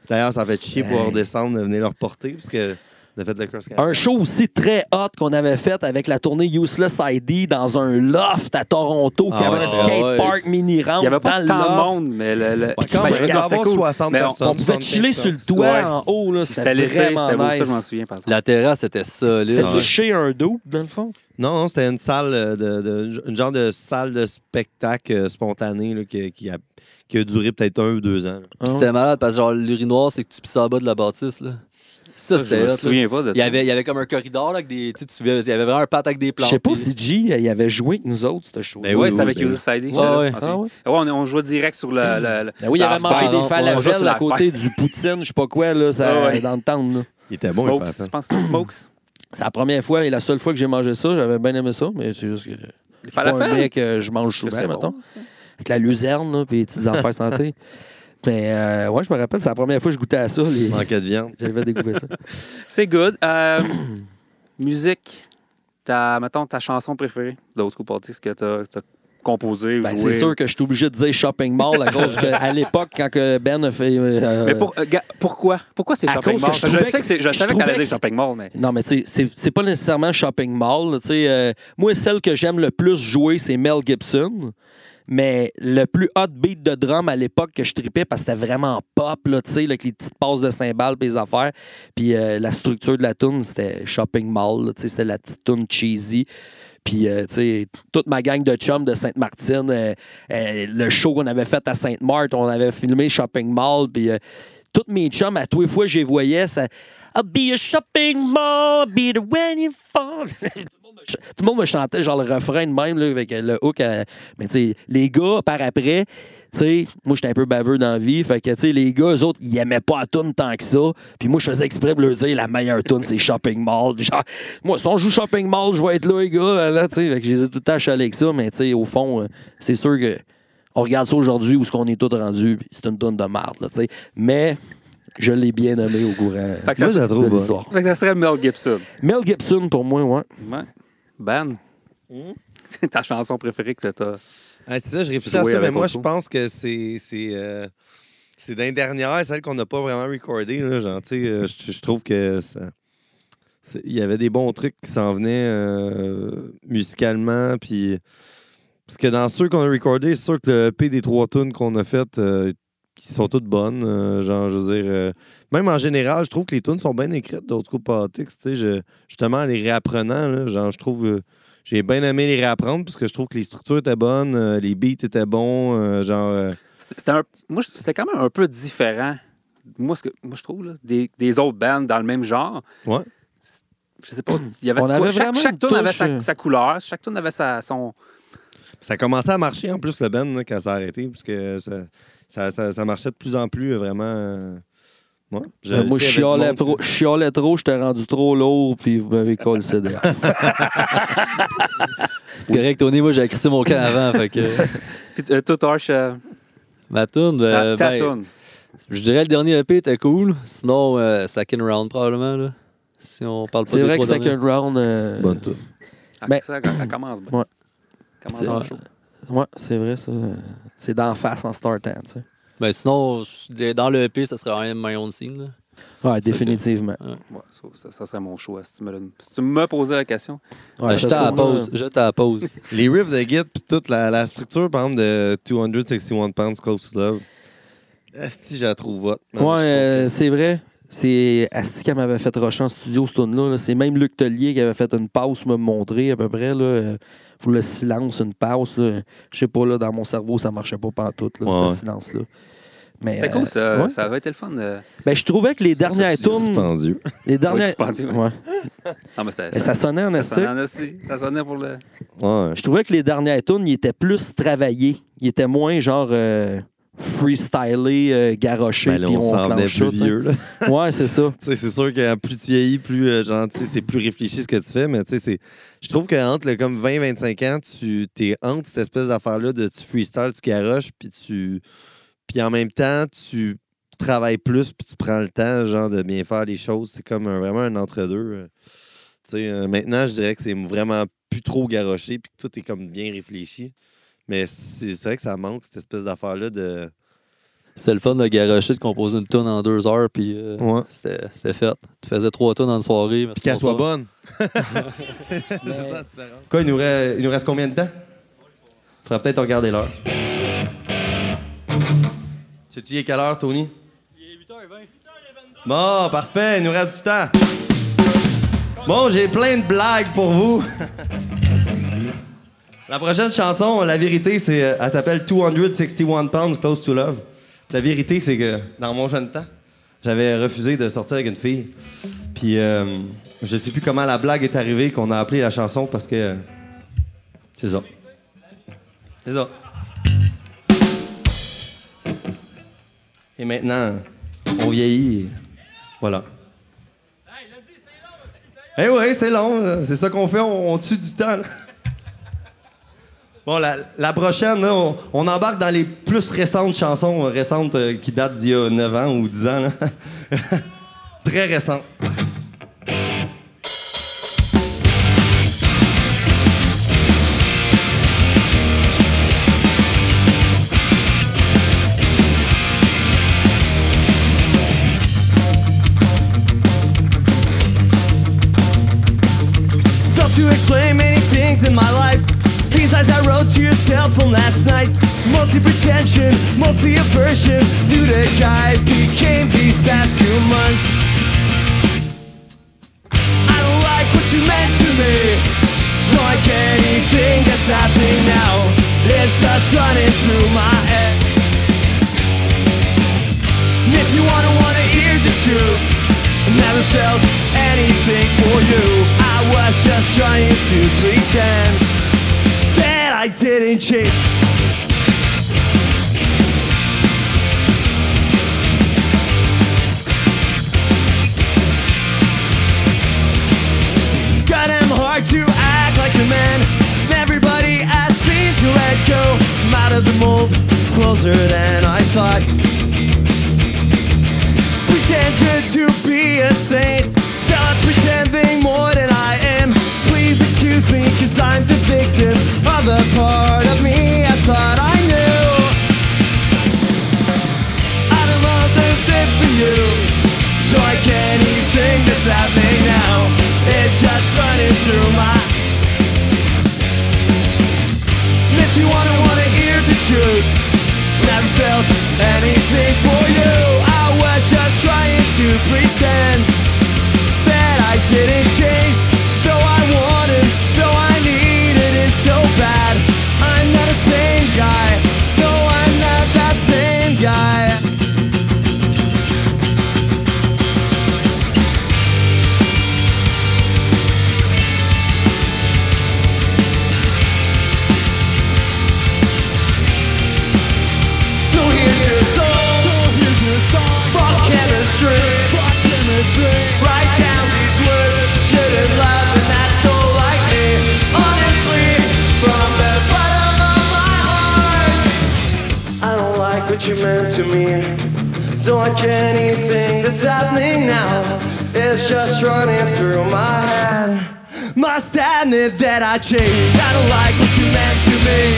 D'ailleurs, ça fait chier pour Hey. redescendre, de venir leur porter, parce que on a fait le cross Un show aussi très hot qu'on avait fait avec la tournée Useless ID dans un loft à Toronto, qui Ah avait ouais, un ouais, skatepark mini ramp Il n'y avait pas dans tant le de monde, mais le. le- Ouais, quand même, il cool. 60 Mais on- personnes. On pouvait chiller sur le toit Ouais. en haut, là. C'était C'était l'été, vraiment c'était beau, ça, je m'en souviens, par. La terrasse était solide. C'était Ouais. du chez un dope, dans le fond? Non, non, c'était une salle euh, de, de- une genre de salle de spectacle euh, spontané là, qui, qui a, qui a duré peut-être un ou deux ans. là. Puis c'était malade parce que genre l'urinoir, c'est que tu pisses en bas de la bâtisse. Là. Ça, Ça, je c'était me souviens pas de Il y, ça. avait, il y avait comme un corridor là, avec des. Tu sais, tu te souviens, il y avait vraiment un pat avec des Je plantes. sais pas puis- si G, il avait joué avec nous autres, ce show. Ben Oui, oui, c'était avec oui, User ID. Ouais, ouais. Ah ouais? on, on jouait direct sur le. le- le- Ben oui, il avait la mangé des falafels à la côté du poutine, je sais pas quoi, là, ça, dans le temps. là. Il était bon, il Smokes, ça. je pense que c'est Smokes. C'est la première fois et la seule fois que j'ai mangé ça. J'avais bien aimé ça, mais c'est juste que Les c'est pas un falafels. mec que je mange souvent, mettons. ça. Avec la luzerne, là, puis les petites affaires santé. Mais euh, ouais, je me rappelle, c'est la première fois que je goûtais à ça. les- Manquait de viande. J'avais découvert ça. C'est good. Euh, musique, ta, mettons, ta chanson préférée d'Old School Politics que tu as, composée ou Ben, c'est sûr que je suis obligé de dire Shopping Mall à cause que, à l'époque, quand que Ben a fait. euh, Mais pour- euh, ga- pourquoi? Pourquoi c'est Shopping Mall? je que je je savais que t'allais dire Shopping Mall, mais. Non, mais tu sais, c'est- c'est pas nécessairement Shopping Mall. euh, moi, celle que j'aime le plus jouer, c'est Mel Gibson. Mais le plus hot beat de drum à l'époque que je tripais, parce que c'était vraiment pop, là, tu sais, avec les petites passes de cymbales et les affaires. Puis euh, la structure de la tune c'était Shopping Mall. tu sais, C'était la petite tune cheesy. Puis, euh, toute ma gang de chums de Sainte-Martine, euh, le show qu'on avait fait à Sainte-Marthe, on avait filmé Shopping Mall. Puis, toutes mes chums, à tous les fois je les voyais, ça. I'll be a shopping mall, be the when you fall. Tout le monde me chantait genre le refrain de même là, avec le hook. à- Mais tu sais, les gars, par après, tu sais, moi j'étais un peu baveux dans la vie. Fait que tu sais, les gars, eux autres, ils aimaient pas la tune tant que ça. Puis moi, je faisais exprès de leur dire la meilleure tune, c'est Shopping Mall. Genre, moi, si on joue Shopping Mall, je vais être là, les gars. Là, tu sais. Fait que je les ai tout le temps avec ça. Mais tu sais, au fond, euh, c'est sûr que on regarde ça aujourd'hui où ce qu'on est tous rendus. puis C'est une tune de marde, là, tu sais. Mais je l'ai bien nommé au courant Fait que Moi, ça, je la trouve de l'histoire. fait que ça serait Mel Gibson. Mel Gibson, pour moi, ouais. Ouais. Ben. C'est ta chanson préférée que t'as. Ah, c'est ça, je réfléchis à ça, mais moi, je pense que c'est. C'est euh, c'est d'une dernière, celle qu'on n'a pas vraiment recordée. Là, genre, tu sais, euh, je, trouve que ça, il y avait des bons trucs qui s'en venaient euh, musicalement. Puis, parce que dans ceux qu'on a recordés, c'est sûr que le EP des trois tunes qu'on a faites, euh, qui sont toutes bonnes. euh, genre, je veux dire, euh, même en général, je trouve que les tunes sont bien écrites d'autres coups sais, je- justement, en les réapprenant, là, genre, je trouve. euh, j'ai bien aimé les réapprendre parce que je trouve que les structures étaient bonnes, euh, les beats étaient bons, euh, genre. euh, C'était un- moi, je- c'était quand même un peu différent. Moi, ce que, moi je trouve, là, des, des autres bands dans le même genre. Ouais. Je sais pas. Il y avait On chaque, chaque avait sa, sa couleur, chaque tune avait sa, son. Ça commençait à marcher en plus le band là, quand ça a arrêté, parce que ça, ça, ça- ça marchait de plus en plus euh, vraiment. Euh, ouais. Je- Euh, moi, je avait du chialais monde trop, je chialais trop, j'étais rendu trop lourd, puis vous m'avez collé le CD. C'est correct, Tony. Moi, j'ai crissé mon camp avant. fait que, Puis, euh, tout Arch, euh, ma tune, ta, ben, ta ben, tune. je dirais le dernier EP était cool. Sinon, euh, Second Round, probablement. Là. Si on parle pas C'est des vrai que derniers. Second Round. euh, Bonne tune. Ah, ben- ça, elle commence bien. Ouais. Commence C'est- bien chaud. Ouais, c'est vrai, ça. C'est d'en face en startant, tu sais. Ben, sinon, dans le EP, ça serait quand même My Own Scene. Là. Ouais, définitivement. Ouais, ça, ça- ça serait mon choix. Si tu me, le- si tu me posais la question. Ouais, pause. J'étais à la pause. Les riffs de Git, puis toute la, la structure, par exemple, de 261 Pounds Close to Love. Si je la trouve hot. Ouais, je euh, c'est vrai. C'est Asti qui m'avait fait rusher en studio, ce tune là C'est même Luc Tellier qui avait fait une pause, me montrer à peu près, là, euh, pour le silence, une pause. Je sais pas, là, dans mon cerveau, ça marchait pas pantoute, là, Ouais. ce silence-là. Mais, C'est cool, euh, ça, ouais. ça aurait été le fun. De... Ben, je trouvais que les dernières dispendieux. Les dernières. dispendieux, ouais. Non, mais ça, ça sonnait en ça esti. sonnait en esti. Ça sonnait pour le. Ouais. Je trouvais que les dernières tunes, ils étaient plus travaillés. Ils étaient moins genre euh, freestylés, euh, garochés, Ben puis on on clenche ça. plus sais. vieux, là. Ouais, c'est ça. C'est sûr que plus tu vieillis, plus euh, genre, c'est plus réfléchi ce que tu fais, mais tu sais, je trouve qu'entre le comme 20-25 ans, tu es entre cette espèce d'affaire-là de tu freestyle, tu garoches, puis tu. Puis en même temps, tu travailles plus, puis tu prends le temps, genre, de bien faire les choses. C'est comme un- vraiment un entre-deux. euh. Euh, maintenant, je dirais que c'est vraiment plus trop garoché, puis que tout est comme bien réfléchi. Mais c'est vrai que ça manque, cette espèce d'affaire-là de. C'était le fun de garocher, de composer une tune en deux heures, puis euh, Ouais. c'était fait. Tu faisais trois tunes en une soirée. Puis qu'elle soit bonne. c'est ça, différent. Quoi, il nous, reste, il nous reste combien de temps? Faudrait peut-être regarder l'heure. Sais-tu, il est quelle heure, Tony? Il est 8h20. Bon, parfait, il nous reste du temps. Bon, j'ai plein de blagues pour vous. La prochaine chanson, la vérité, c'est, euh, elle s'appelle 261 Pounds Close to Love. La vérité, c'est que dans mon jeune temps, j'avais refusé de sortir avec une fille. Puis euh, je sais plus comment la blague est arrivée qu'on a appelé la chanson parce que c'est ça. C'est ça. Et maintenant, on vieillit. Voilà. Eh oui, c'est long. euh, C'est ça qu'on fait, on, tue du temps. Bon, la, prochaine, là, on, embarque dans les plus récentes chansons euh, récentes euh, qui datent d'il y a 9 ans ou 10 ans. Très récentes. Want the thing for you Don't like anything that's happening now through my. If you wanna wanna hear the truth, never felt anything for you. I was just trying to pretend Admit that I changed. I don't like what you meant to me.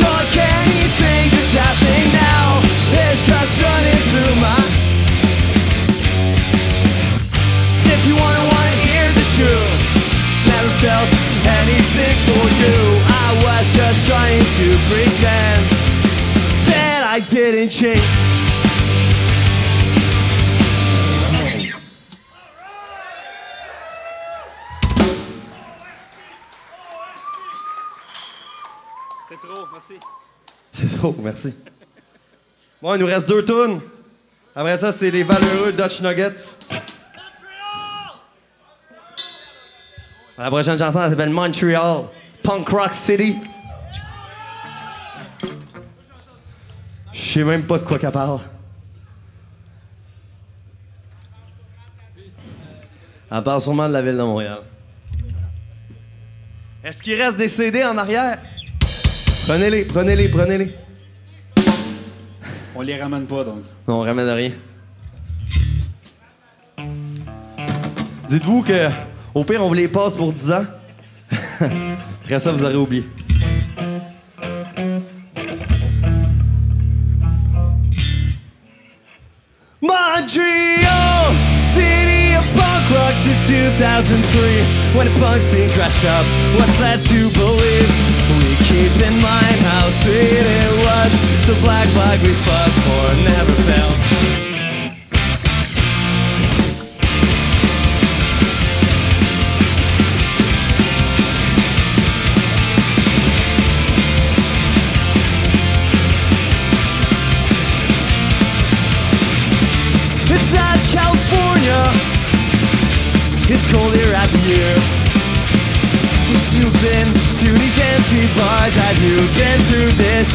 Don't like anything that's happening now. It's just running through my. If you wanna wanna hear the truth, never felt anything for you. I was just trying to pretend that I didn't change. C'est trop, merci. Bon, il nous reste deux tunes. Après ça, c'est les valeureux Dutch Nuggets. La prochaine chanson, elle s'appelle Montreal. Punk Rock City. Je sais même pas de quoi qu'elle parle. Elle parle sûrement de la ville de Montréal. Est-ce qu'il reste des CD en arrière? Prenez-les, prenez-les, prenez-les. On les ramène pas, donc. Non, on ramène rien. Dites-vous que, au pire, on vous les passe pour 10 ans. Après ça, vous aurez oublié. Montreal, city of punk rock since 2003. When the punk scene crashed up, what's left to believe? Keep in mind how sweet it was. So black flag we fought for never fell. It's not California. It's cold here at the bars. Have you been through this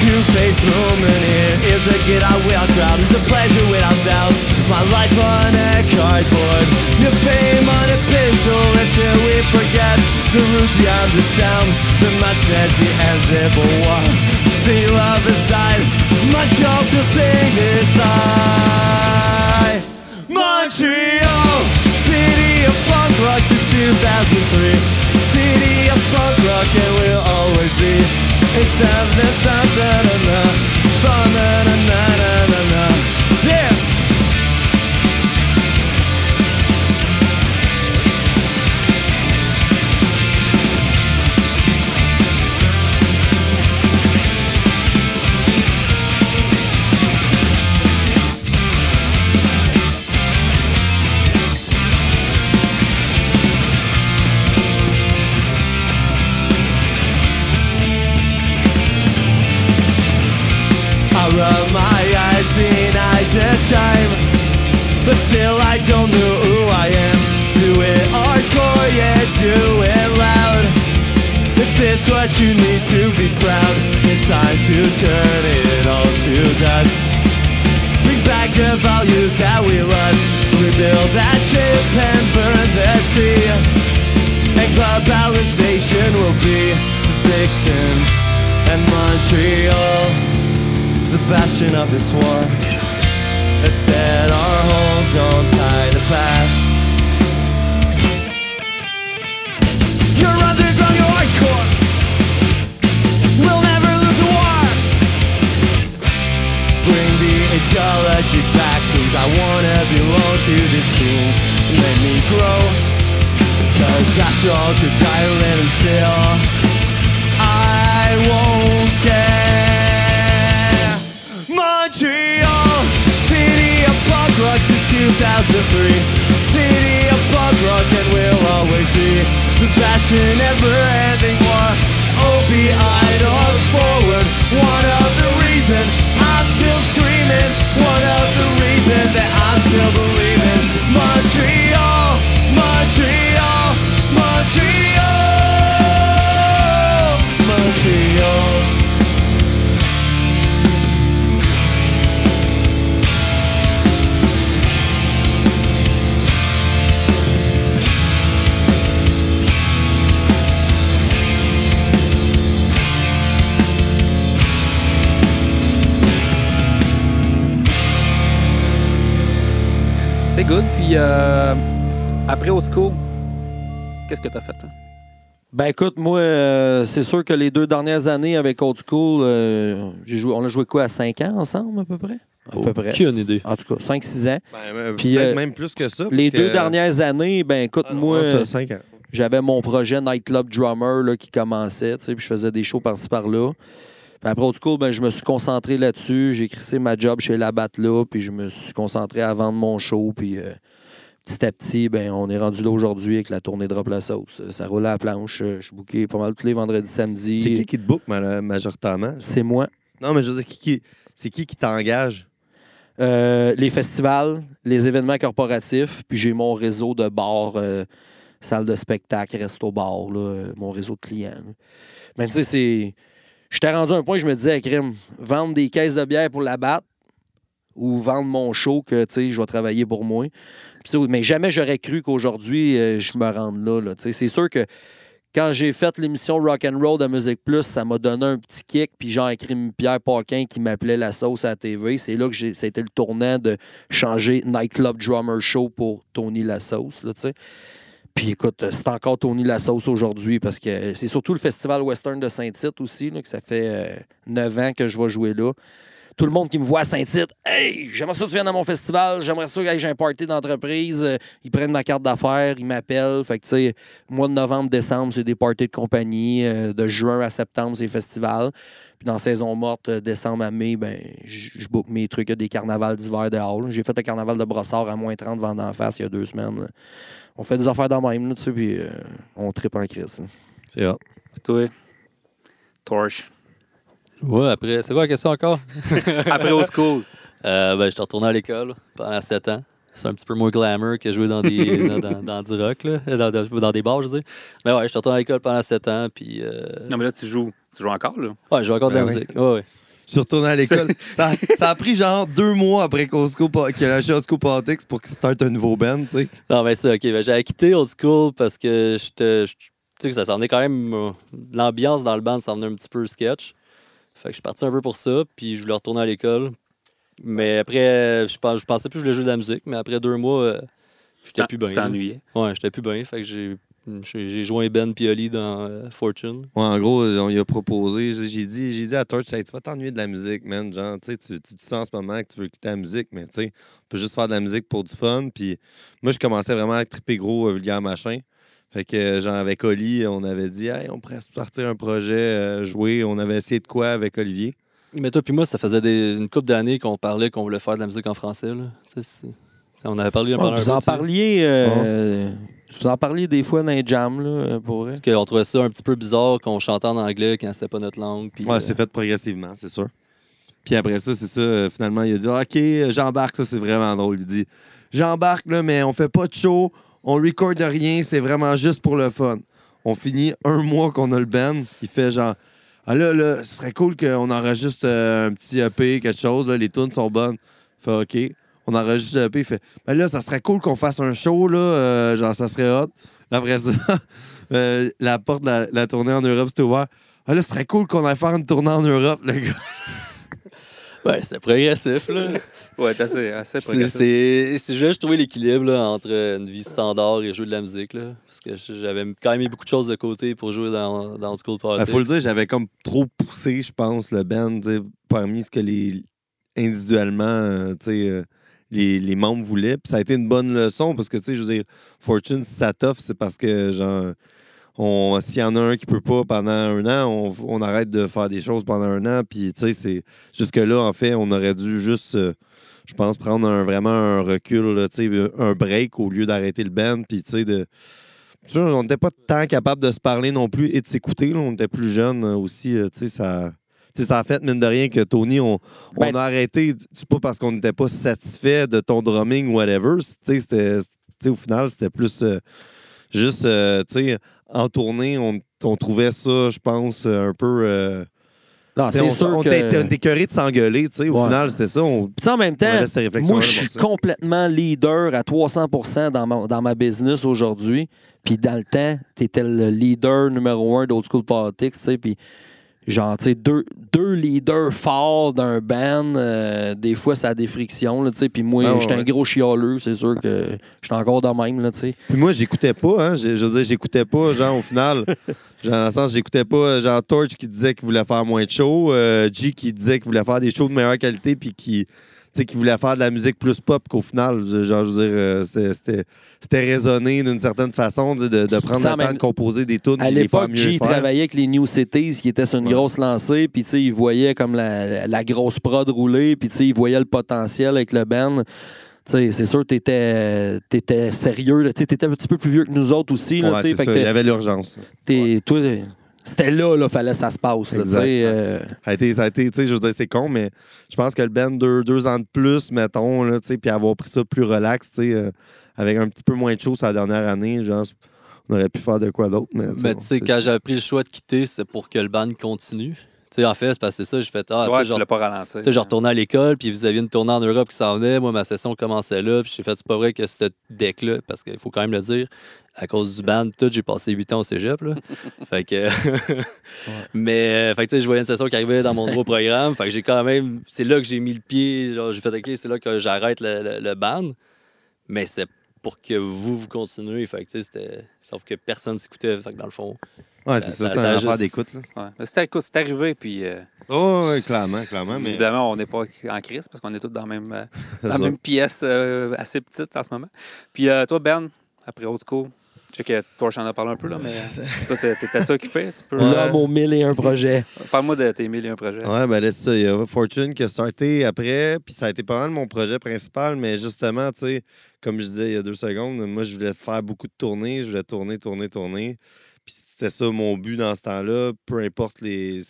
two-faced moment? Here is a get out without crowd. It's a pleasure without doubt. My life on a cardboard. Your fame on a pistol until we forget the roots beyond the sound. The mustache, the invisible war. See love has died. Montreal still sing this high. Montreal, city of punk rock since 2003. City of punk rock and will always be. It's time to da Puis euh, après au school, qu'est-ce que t'as fait? toi? Ben écoute, moi, euh, c'est sûr que les deux dernières années avec Old School, euh, j'ai joué, on a joué quoi à 5 ans ensemble à peu près? À peu près. Aucune idée. En tout cas, 5-6 ans. Ben, Puis, peut-être euh, même plus que ça. Les deux que- dernières années, ben écoute, Ah non, moi, ça, cinq ans. j'avais mon projet Nightclub Drummer là, qui commençait, tu sais, puis je faisais des shows par-ci par-là. Puis après, Old School, ben, je me suis concentré là-dessus. J'ai crissé ma job chez la là, puis je me suis concentré à vendre mon show. Puis euh, petit à petit, ben, on est rendu là aujourd'hui avec la tournée Drop la sauce. Ça roule à la planche. Euh, Je suis booké pas mal tous les vendredis, samedis. C'est qui qui te book ma- majoritairement? C'est moi. Non, mais je veux dire, qui, qui- c'est qui qui t'engage? Euh, les festivals, les événements corporatifs, puis j'ai mon réseau de bars, euh, salles de spectacle, resto-bar, mon réseau de clients. là. Mais tu sais, c'est. J'étais rendu à un point je me disais, crime, vendre des caisses de bière pour la battre ou vendre mon show que tu je vais travailler pour moi. Mais jamais j'aurais cru qu'aujourd'hui, euh, je me rende là. c'est sûr que quand j'ai fait l'émission Rock and Roll de Musique Plus, ça m'a donné un petit kick. Puis genre écrit Pierre Paquin qui m'appelait la sauce à la TV. C'est là que j'ai, c'était le tournant de changer Nightclub Drummer Show pour Tony la sauce. Puis écoute, euh, c'est encore Tony la sauce aujourd'hui parce que c'est surtout le Festival Western de Saint-Tite aussi, là, que ça fait euh, neuf ans que je vais jouer là. Tout le monde qui me voit à Saint-Tite, hey, j'aimerais ça que tu viennes à mon festival, j'aimerais ça que j'ai un party d'entreprise. Euh, Ils prennent ma carte d'affaires, ils m'appellent. Fait que, tu sais, mois de novembre, décembre, c'est des parties de compagnie. Euh, de juin à septembre, c'est festival. Puis dans saison morte, euh, décembre à mai, ben, je book mes trucs. Il y a des carnavals d'hiver dehors. J'ai fait le carnaval de Brossard à moins 30 vent d'en face il y a deux semaines. là. On fait des affaires dans le même, là, tu sais, puis euh, on tripe un Christ. là. C'est hot. Toi, Torch? Ouais, après, c'est quoi la question encore? Après au school. Euh, ben, j'étais retourné à l'école pendant 7 ans. C'est un petit peu moins glamour que jouer dans des dans, dans- dans du rock, là. Dans, dans- dans des bars, je veux dire. Mais ouais, j'étais retourné à l'école pendant 7 ans, puis... euh, Non, mais là, tu joues. Tu joues encore, là? Ouais, je joue encore de la Ben oui. musique. Ouais, ouais. Je suis retourné à l'école. ça, ça a pris genre deux mois après Pa- qu'il a lâché Osco Politics pour qu'il starte un nouveau band, tu sais. Non, mais ça, OK. Ben, j'avais quitté Old School parce que j'étais... je- Tu sais, que ça s'en venait quand même... euh, L'ambiance dans le band s'en venait un petit peu sketch. Fait que je suis parti un peu pour ça, puis je voulais retourner à l'école. Mais après, je, pense, je pensais plus que je voulais jouer de la musique, mais après deux mois, euh, j'étais plus bien. Tu t'ennuyais? Ouais, j'étais plus bien. Fait que j'ai... J'ai joint Ben Pioli dans euh, Fortune. Ouais, en gros, on lui a proposé. J'ai dit, j'ai dit à Torch, Hey, tu vas t'ennuyer de la musique, man. Genre, tu sais, tu tu dis ça en ce moment que tu veux quitter la musique, mais tu sais, on peut juste faire de la musique pour du fun. Puis moi, je commençais vraiment à triper gros, euh, vulgaire machin. Fait que, euh, genre, avec Oli, on avait dit, hey, on pourrait se partir un projet, euh, jouer. On avait essayé de quoi avec Olivier? Mais toi puis moi, ça faisait des- une couple d'années qu'on parlait qu'on voulait faire de la musique en français. Là. C'est- on avait parlé Ouais, pendant un vous bout, en tu sais. parliez, euh, vous en parliez des fois dans les jams, là, euh, pour vrai. Parce qu'on trouvait ça un petit peu bizarre qu'on chantait en anglais quand c'était pas notre langue. Puis, Ouais, euh, c'est fait progressivement, c'est sûr. Puis après ça, c'est ça. euh, finalement, il a dit OK, j'embarque, ça, c'est vraiment drôle. Il dit J'embarque, là, mais on fait pas de show, on recorde rien, c'est vraiment juste pour le fun. On finit un mois qu'on a le band. Il fait genre Ah là, là, ce serait cool qu'on enregistre euh, un petit EP, quelque chose, les tunes sont bonnes. Fait OK. On enregistre le EP. Il fait Ben là, ça serait cool qu'on fasse un show, là, euh, genre, ça serait hot. Après ça, euh, la porte de la, tournée en Europe, c'était ouvert. Ah là, ce serait cool qu'on aille faire une tournée en Europe, le gars. Ouais, c'était progressif. Là. Ouais, c'est assez, assez c'est, progressif. c'est, c'est juste trouver l'équilibre entre une vie standard et jouer de la musique. Là, parce que j'avais quand même mis beaucoup de choses de côté pour jouer dans, dans Old School Il. Ben, faut le dire, j'avais comme trop poussé, je pense, le band, parmi ce que les individuellement, euh, tu sais, euh, les, les membres voulaient. Puis ça a été une bonne leçon parce que, tu sais, je veux dire, Fortune, si ça t'offre, c'est parce que, genre, s'il y en a un qui peut pas pendant un an, on, on arrête de faire des choses pendant un an. Puis, tu sais, c'est jusque-là, en fait, on aurait dû juste, euh, je pense, prendre un, vraiment un recul, là, tu sais, un break au lieu d'arrêter le band. Puis, tu sais, de. on n'était pas tant capable de se parler non plus et de s'écouter. On était plus jeunes euh, aussi. euh, tu sais, ça. tu sais, ça a fait, mine de rien, que Tony, on, on Ben, a arrêté. C'est pas parce qu'on n'était pas satisfait de ton drumming ou whatever. Tu sais, c'était- tu sais, au final, c'était plus euh, juste, euh, tu sais, en tournée, on, on trouvait ça, je pense, un peu. euh, Non, c'est on, sûr on que... était écœurés de s'engueuler, tu sais. Au Ouais. final, c'était ça. On, Puis en même temps, moi, je suis complètement leader à 300 dans ma, dans ma business aujourd'hui. Puis dans le temps, tu étais le leader numéro un d'Old School Politics, tu sais. Puis genre, tu sais, deux, deux leaders forts d'un band, euh, des fois, ça a des frictions, là, tu sais. Puis moi, Ah ouais, j'étais un ouais. gros chialeux, c'est sûr que j'étais encore de même, là, tu sais. Puis moi, j'écoutais pas, hein. Je, je veux dire, j'écoutais pas, genre, au final. genre, dans le sens, j'écoutais pas, genre, Torch qui disait qu'il voulait faire moins de shows, euh, G qui disait qu'il voulait faire des shows de meilleure qualité, puis qui. Tu sais, qui voulait faire de la musique plus pop qu'au final, genre, je veux dire, euh, c'était c'était raisonné d'une certaine façon, de, de prendre Ça, le temps de composer des tunes À l'époque, G travaillait avec les New Cities, qui étaient sur une Ouais. grosse lancée, puis tu sais, il voyait comme la, la grosse prod rouler, puis tu sais, il voyait le potentiel avec le band. Tu sais, c'est sûr que t'étais étais sérieux. Tu un petit peu plus vieux que nous autres aussi, là, Ouais, tu fait que il y avait l'urgence. t'es- toi, c'était là, là, fallait que ça se passe, là, euh, Ça a été, ça a été, tu sais, je veux dire, c'est con, mais je pense que le band deux, deux ans de plus, mettons, là, tu sais, puis avoir pris ça plus relax, tu sais, euh, avec un petit peu moins de choses la dernière année, genre, on aurait pu faire de quoi d'autre, mais. Mais bon, tu sais, quand j'ai pris le choix de quitter, c'est pour que le band continue. Tu sais, en fait, c'est parce que c'est ça, j'ai fait, ah, tu ouais, sais, tu genre, voulais pas sais, je retournais à l'école, puis vous aviez une tournée en Europe qui s'en venait. Moi, ma session commençait là, puis j'ai fait, c'est pas vrai que ce deck-là, parce qu'il faut quand même le dire, à cause du band, tout, j'ai passé 8 ans au cégep, là. fait que. Mais, euh, fait que, tu sais, je voyais une session qui arrivait dans mon nouveau programme. Fait que j'ai quand même. C'est là que j'ai mis le pied. Genre, j'ai fait, OK, c'est là que j'arrête le, le, le band. Mais c'est pour que vous, vous continuez. Fait que, tu sais, c'était. Sauf que personne s'écoutait. Fait que, dans le fond. Ouais, c'est ça- ça, c'est un d'écoute, là. Ouais. C'était, écoute, c'est arrivé, puis euh, Oh, ouais, clairement, clairement, mais. visiblement, on n'est pas en crise parce qu'on est tous dans la même, euh, dans la même pièce euh, assez petite en ce moment. Puis euh, toi, Ben, après Old School, je sais que Torch en a parlé un peu, là, mais euh, toi, t'es- assez occupé. Tu peux. L'homme aux mille et un projets. Parle-moi de tes mille et un projets. Ouais, ben là, c'est ça. Il y a Fortune qui a starté après, puis ça a été pas mal mon projet principal, mais justement, tu sais, comme je disais il y a deux secondes, moi, je voulais faire beaucoup de tournées, je voulais tourner, tourner, tourner. Puis c'était ça mon but dans ce temps-là, peu importe les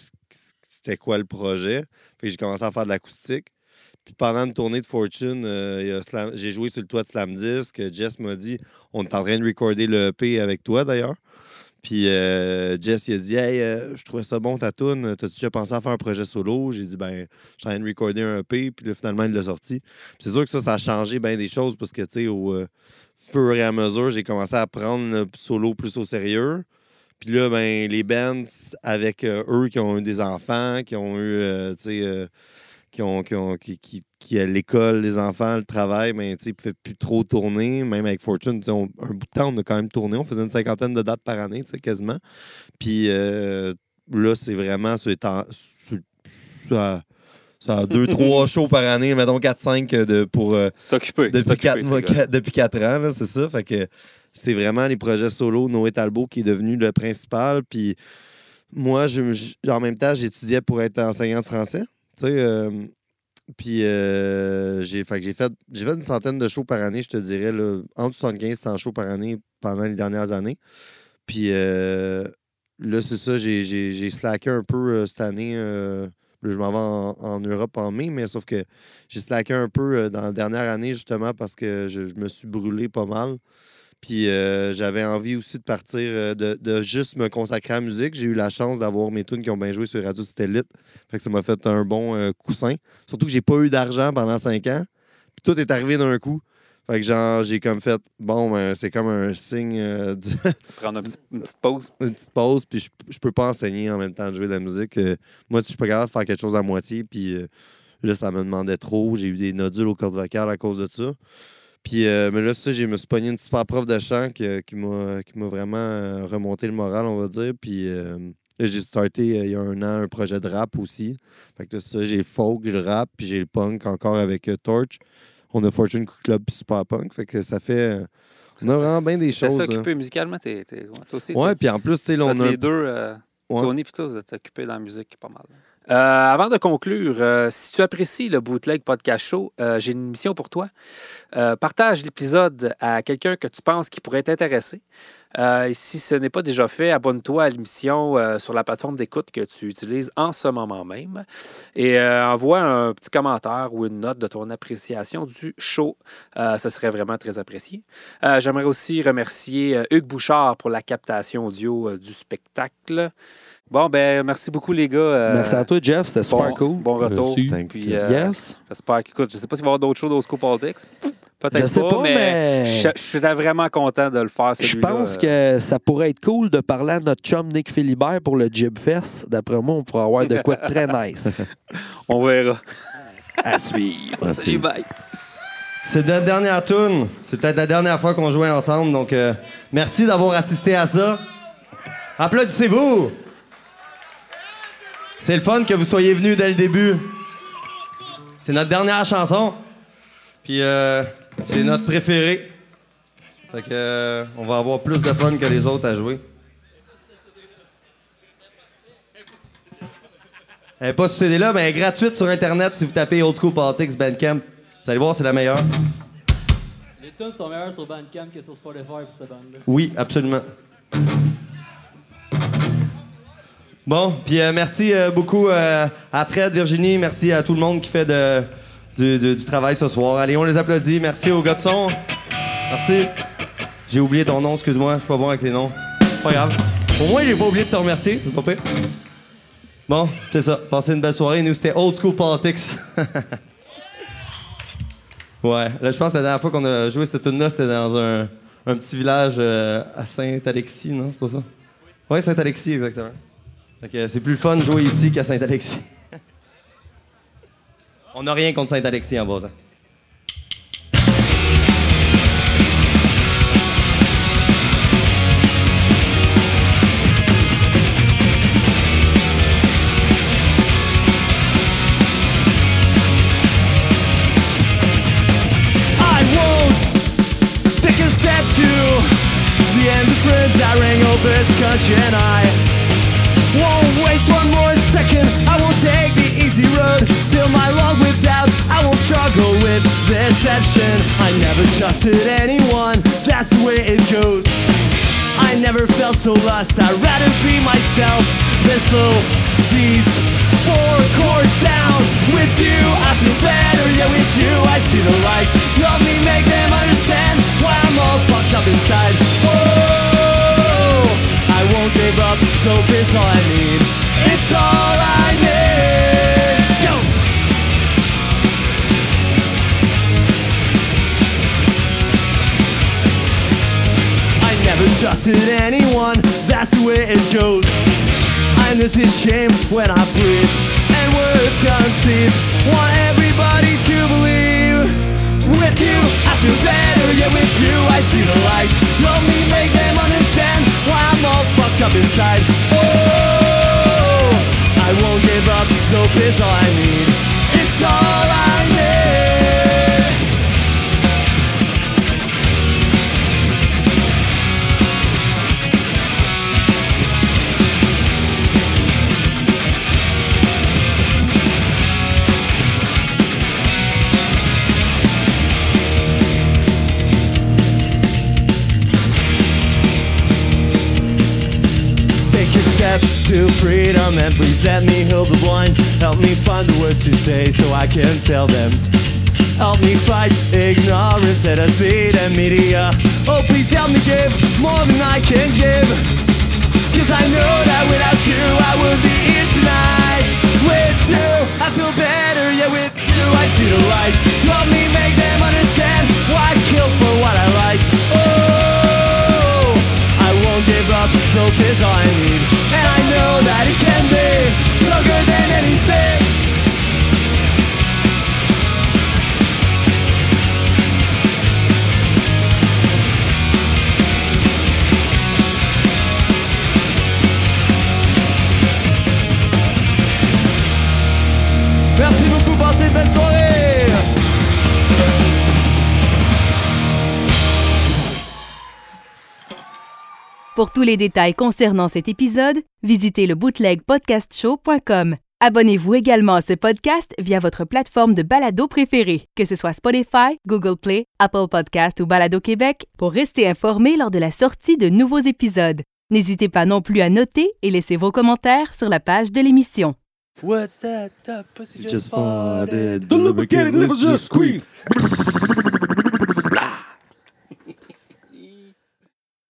c'était quoi le projet. Fait que j'ai commencé à faire de l'acoustique. Puis pendant une tournée de Fortune, euh, j'ai joué sur le toit de Slam Disc. Jess m'a dit on est en train de recorder le EP avec toi d'ailleurs. Puis euh, Jess, il a dit Hey, euh, je trouvais ça bon ta tune. T'as-tu déjà pensé à faire un projet solo? J'ai dit Ben, je suis en train de recorder un EP. Puis là, finalement, il l'a sorti. C'est sûr que ça, ça a changé bien des choses parce que, tu sais, au fur et à mesure, j'ai commencé à prendre le solo plus au sérieux. Puis là, ben, les bands avec eux qui ont eu des enfants, qui ont eu, tu sais, qui ont, qui ont, qui, qui, qui à l'école, les enfants, le travail, ben, tu sais, ils pouvaient plus trop tourner. Même avec Fortune, on- un bout de temps, on a quand même tourné. On faisait une cinquantaine de dates par année, quasiment. Puis euh, là, c'est vraiment euh, sur deux, trois shows par année, mettons 4-5 de, pour, euh, C'est occupé. c'est depuis occupé, quatre, ce mois- gars. quatre- depuis quatre ans, c'est ça. Fait que c'était vraiment les projets solo, Noé Talbot qui est devenu le principal. Puis moi, je, je- en même temps, j'étudiais pour être enseignant de français. Tu sais, euh, puis euh, j'ai fait, fait, une centaine de shows par année, je te dirais, là, entre 75 et 100 shows par année pendant les dernières années. Puis euh, là, c'est ça, j'ai, slacké un peu cette année. je m'en vais en, en Europe en mai, mais sauf que j'ai slacké un peu dans la dernière année, justement, parce que je me suis brûlé pas mal. Puis euh, j'avais envie aussi de partir, euh, de, de juste me consacrer à la musique. J'ai eu la chance d'avoir mes tunes qui ont bien joué sur Radio Satellite. Fait que ça m'a fait un bon euh, coussin. Surtout que j'ai pas eu d'argent pendant cinq ans. Puis tout est arrivé d'un coup. Fait que genre, j'ai comme fait, bon, ben, c'est comme un signe euh, du- Prendre un petit- une petite pause. une petite pause, puis je, je peux pas enseigner en même temps de jouer de la musique. Euh, moi, si je suis pas capable de faire quelque chose à moitié, puis euh, là, ça me demandait trop. J'ai eu des nodules aux cordes vocales à cause de ça. Puis, euh, mais là, ça, je me suis pogné une super prof de chant qui, qui m'a vraiment euh, remonté le moral, on va dire. Puis, euh, j'ai starté il y a un an un projet de rap aussi. Fait que là, ça, j'ai le folk, j'ai le rap, puis j'ai le punk encore avec Torch. on a Fortune Club Super Punk. Fait que ça fait. On a vraiment bien des T'es choses. hein. occupé musicalement, t'es, t'es- toi aussi. Ouais, t'es- puis en plus, tu sais, on a. les deux, euh, Ouais. Tony toi, vous êtes occupés dans la musique pas mal. Euh, avant de conclure, euh, si tu apprécies le Bootleg Podcast Show, euh, j'ai une mission pour toi. Partage l'épisode à quelqu'un que tu penses qui pourrait t'intéresser. Si ce n'est pas déjà fait, abonne-toi à l'émission sur la plateforme d'écoute que tu utilises en ce moment même et envoie un petit commentaire ou une note de ton appréciation du show. Ça serait vraiment très apprécié. J'aimerais aussi remercier Hugues Bouchard pour la captation audio du spectacle. Bon, ben merci beaucoup les gars. Euh, Merci à toi, Jeff. C'était super bon, cool. Bon retour. Merci. Puis, euh, Yes. J'espère qu'écoute, je sais pas s'il va y avoir d'autres shows d'Osco Politics. Peut-être Je sais pas, mais, mais- je, je suis vraiment content de le faire. Je pense que ça pourrait être cool de parler à notre chum Nick Philibert pour le Jib Fest. D'après moi, on pourrait avoir de quoi de très nice. On verra. à suivre. Salut, bye. C'est notre dernière tune. C'est peut-être la dernière fois qu'on jouait ensemble, donc euh, merci d'avoir assisté à ça. Applaudissez-vous! C'est le fun que vous soyez venus dès le début. C'est notre dernière chanson. Puis euh, c'est notre préférée. Fait que euh, on va avoir plus de fun que les autres à jouer. Elle n'est pas sur CD-là, mais elle est gratuite sur Internet si vous tapez Old School Politics Bandcamp. Vous allez voir, c'est la meilleure. Les tunes sont meilleures sur Bandcamp que sur Spotify pour cette bande-là. Oui, absolument. Bon, puis euh, merci euh, beaucoup euh, à Fred, Virginie, merci à tout le monde qui fait du, travail ce soir. Allez, on les applaudit. Merci au gars de son. Merci. J'ai oublié ton nom, excuse-moi, je suis pas bon avec les noms. Pas grave. Au moins, j'ai pas oublié de te remercier, c'est pas pire. Bon, c'est ça. Passez une belle soirée. Nous, c'était Old School Politics. ouais, là, je pense que la dernière fois qu'on a joué cette tune là c'était dans un, un petit village à Saint-Alexis, non? C'est pas ça? Ouais, Saint-Alexis, exactement. C'est plus fun de jouer ici qu'à Saint-Alexis. On n'a rien contre Saint-Alexis en bas. I never trusted anyone. That's the way it goes. I never felt so lost. I'd rather be myself than slow these four chords down. With you, I feel better. Yeah, with you, I see the light. Love me, make them understand why I'm all fucked up inside. Oh, I won't give up. Hope is all I need. It's all trusted anyone, that's the way it goes. And this is shame when I breathe, and words can't conceive. Want everybody to believe. With you, I feel better, yeah, with you, I see the light. Love me, make them understand why I'm all fucked up inside. Oh, I won't give up, hope is all I need. It's all and please let me heal the blind. Help me find the words to say so I can tell them. Help me fight ignorance that has feed and media. Oh, please help me give more than I can give. Cause I know that without you I would be here tonight. With you, I feel better. Yeah, with you, I see the light. Love me, make them understand why I kill for what I like. Oh, I won't give up. Hope is all I need. Know that it can be anything. Merci beaucoup, belle soirée Pour tous les détails concernant cet épisode, visitez le bootlegpodcastshow.com. Abonnez-vous également à ce podcast via votre plateforme de balado préférée, que ce soit Spotify, Google Play, Apple Podcast ou Balado Québec, pour rester informé lors de la sortie de nouveaux épisodes. N'hésitez pas non plus à noter et laisser vos commentaires sur la page de l'émission. What's that? That pussy Just farted. The lubricated liver just squeaked.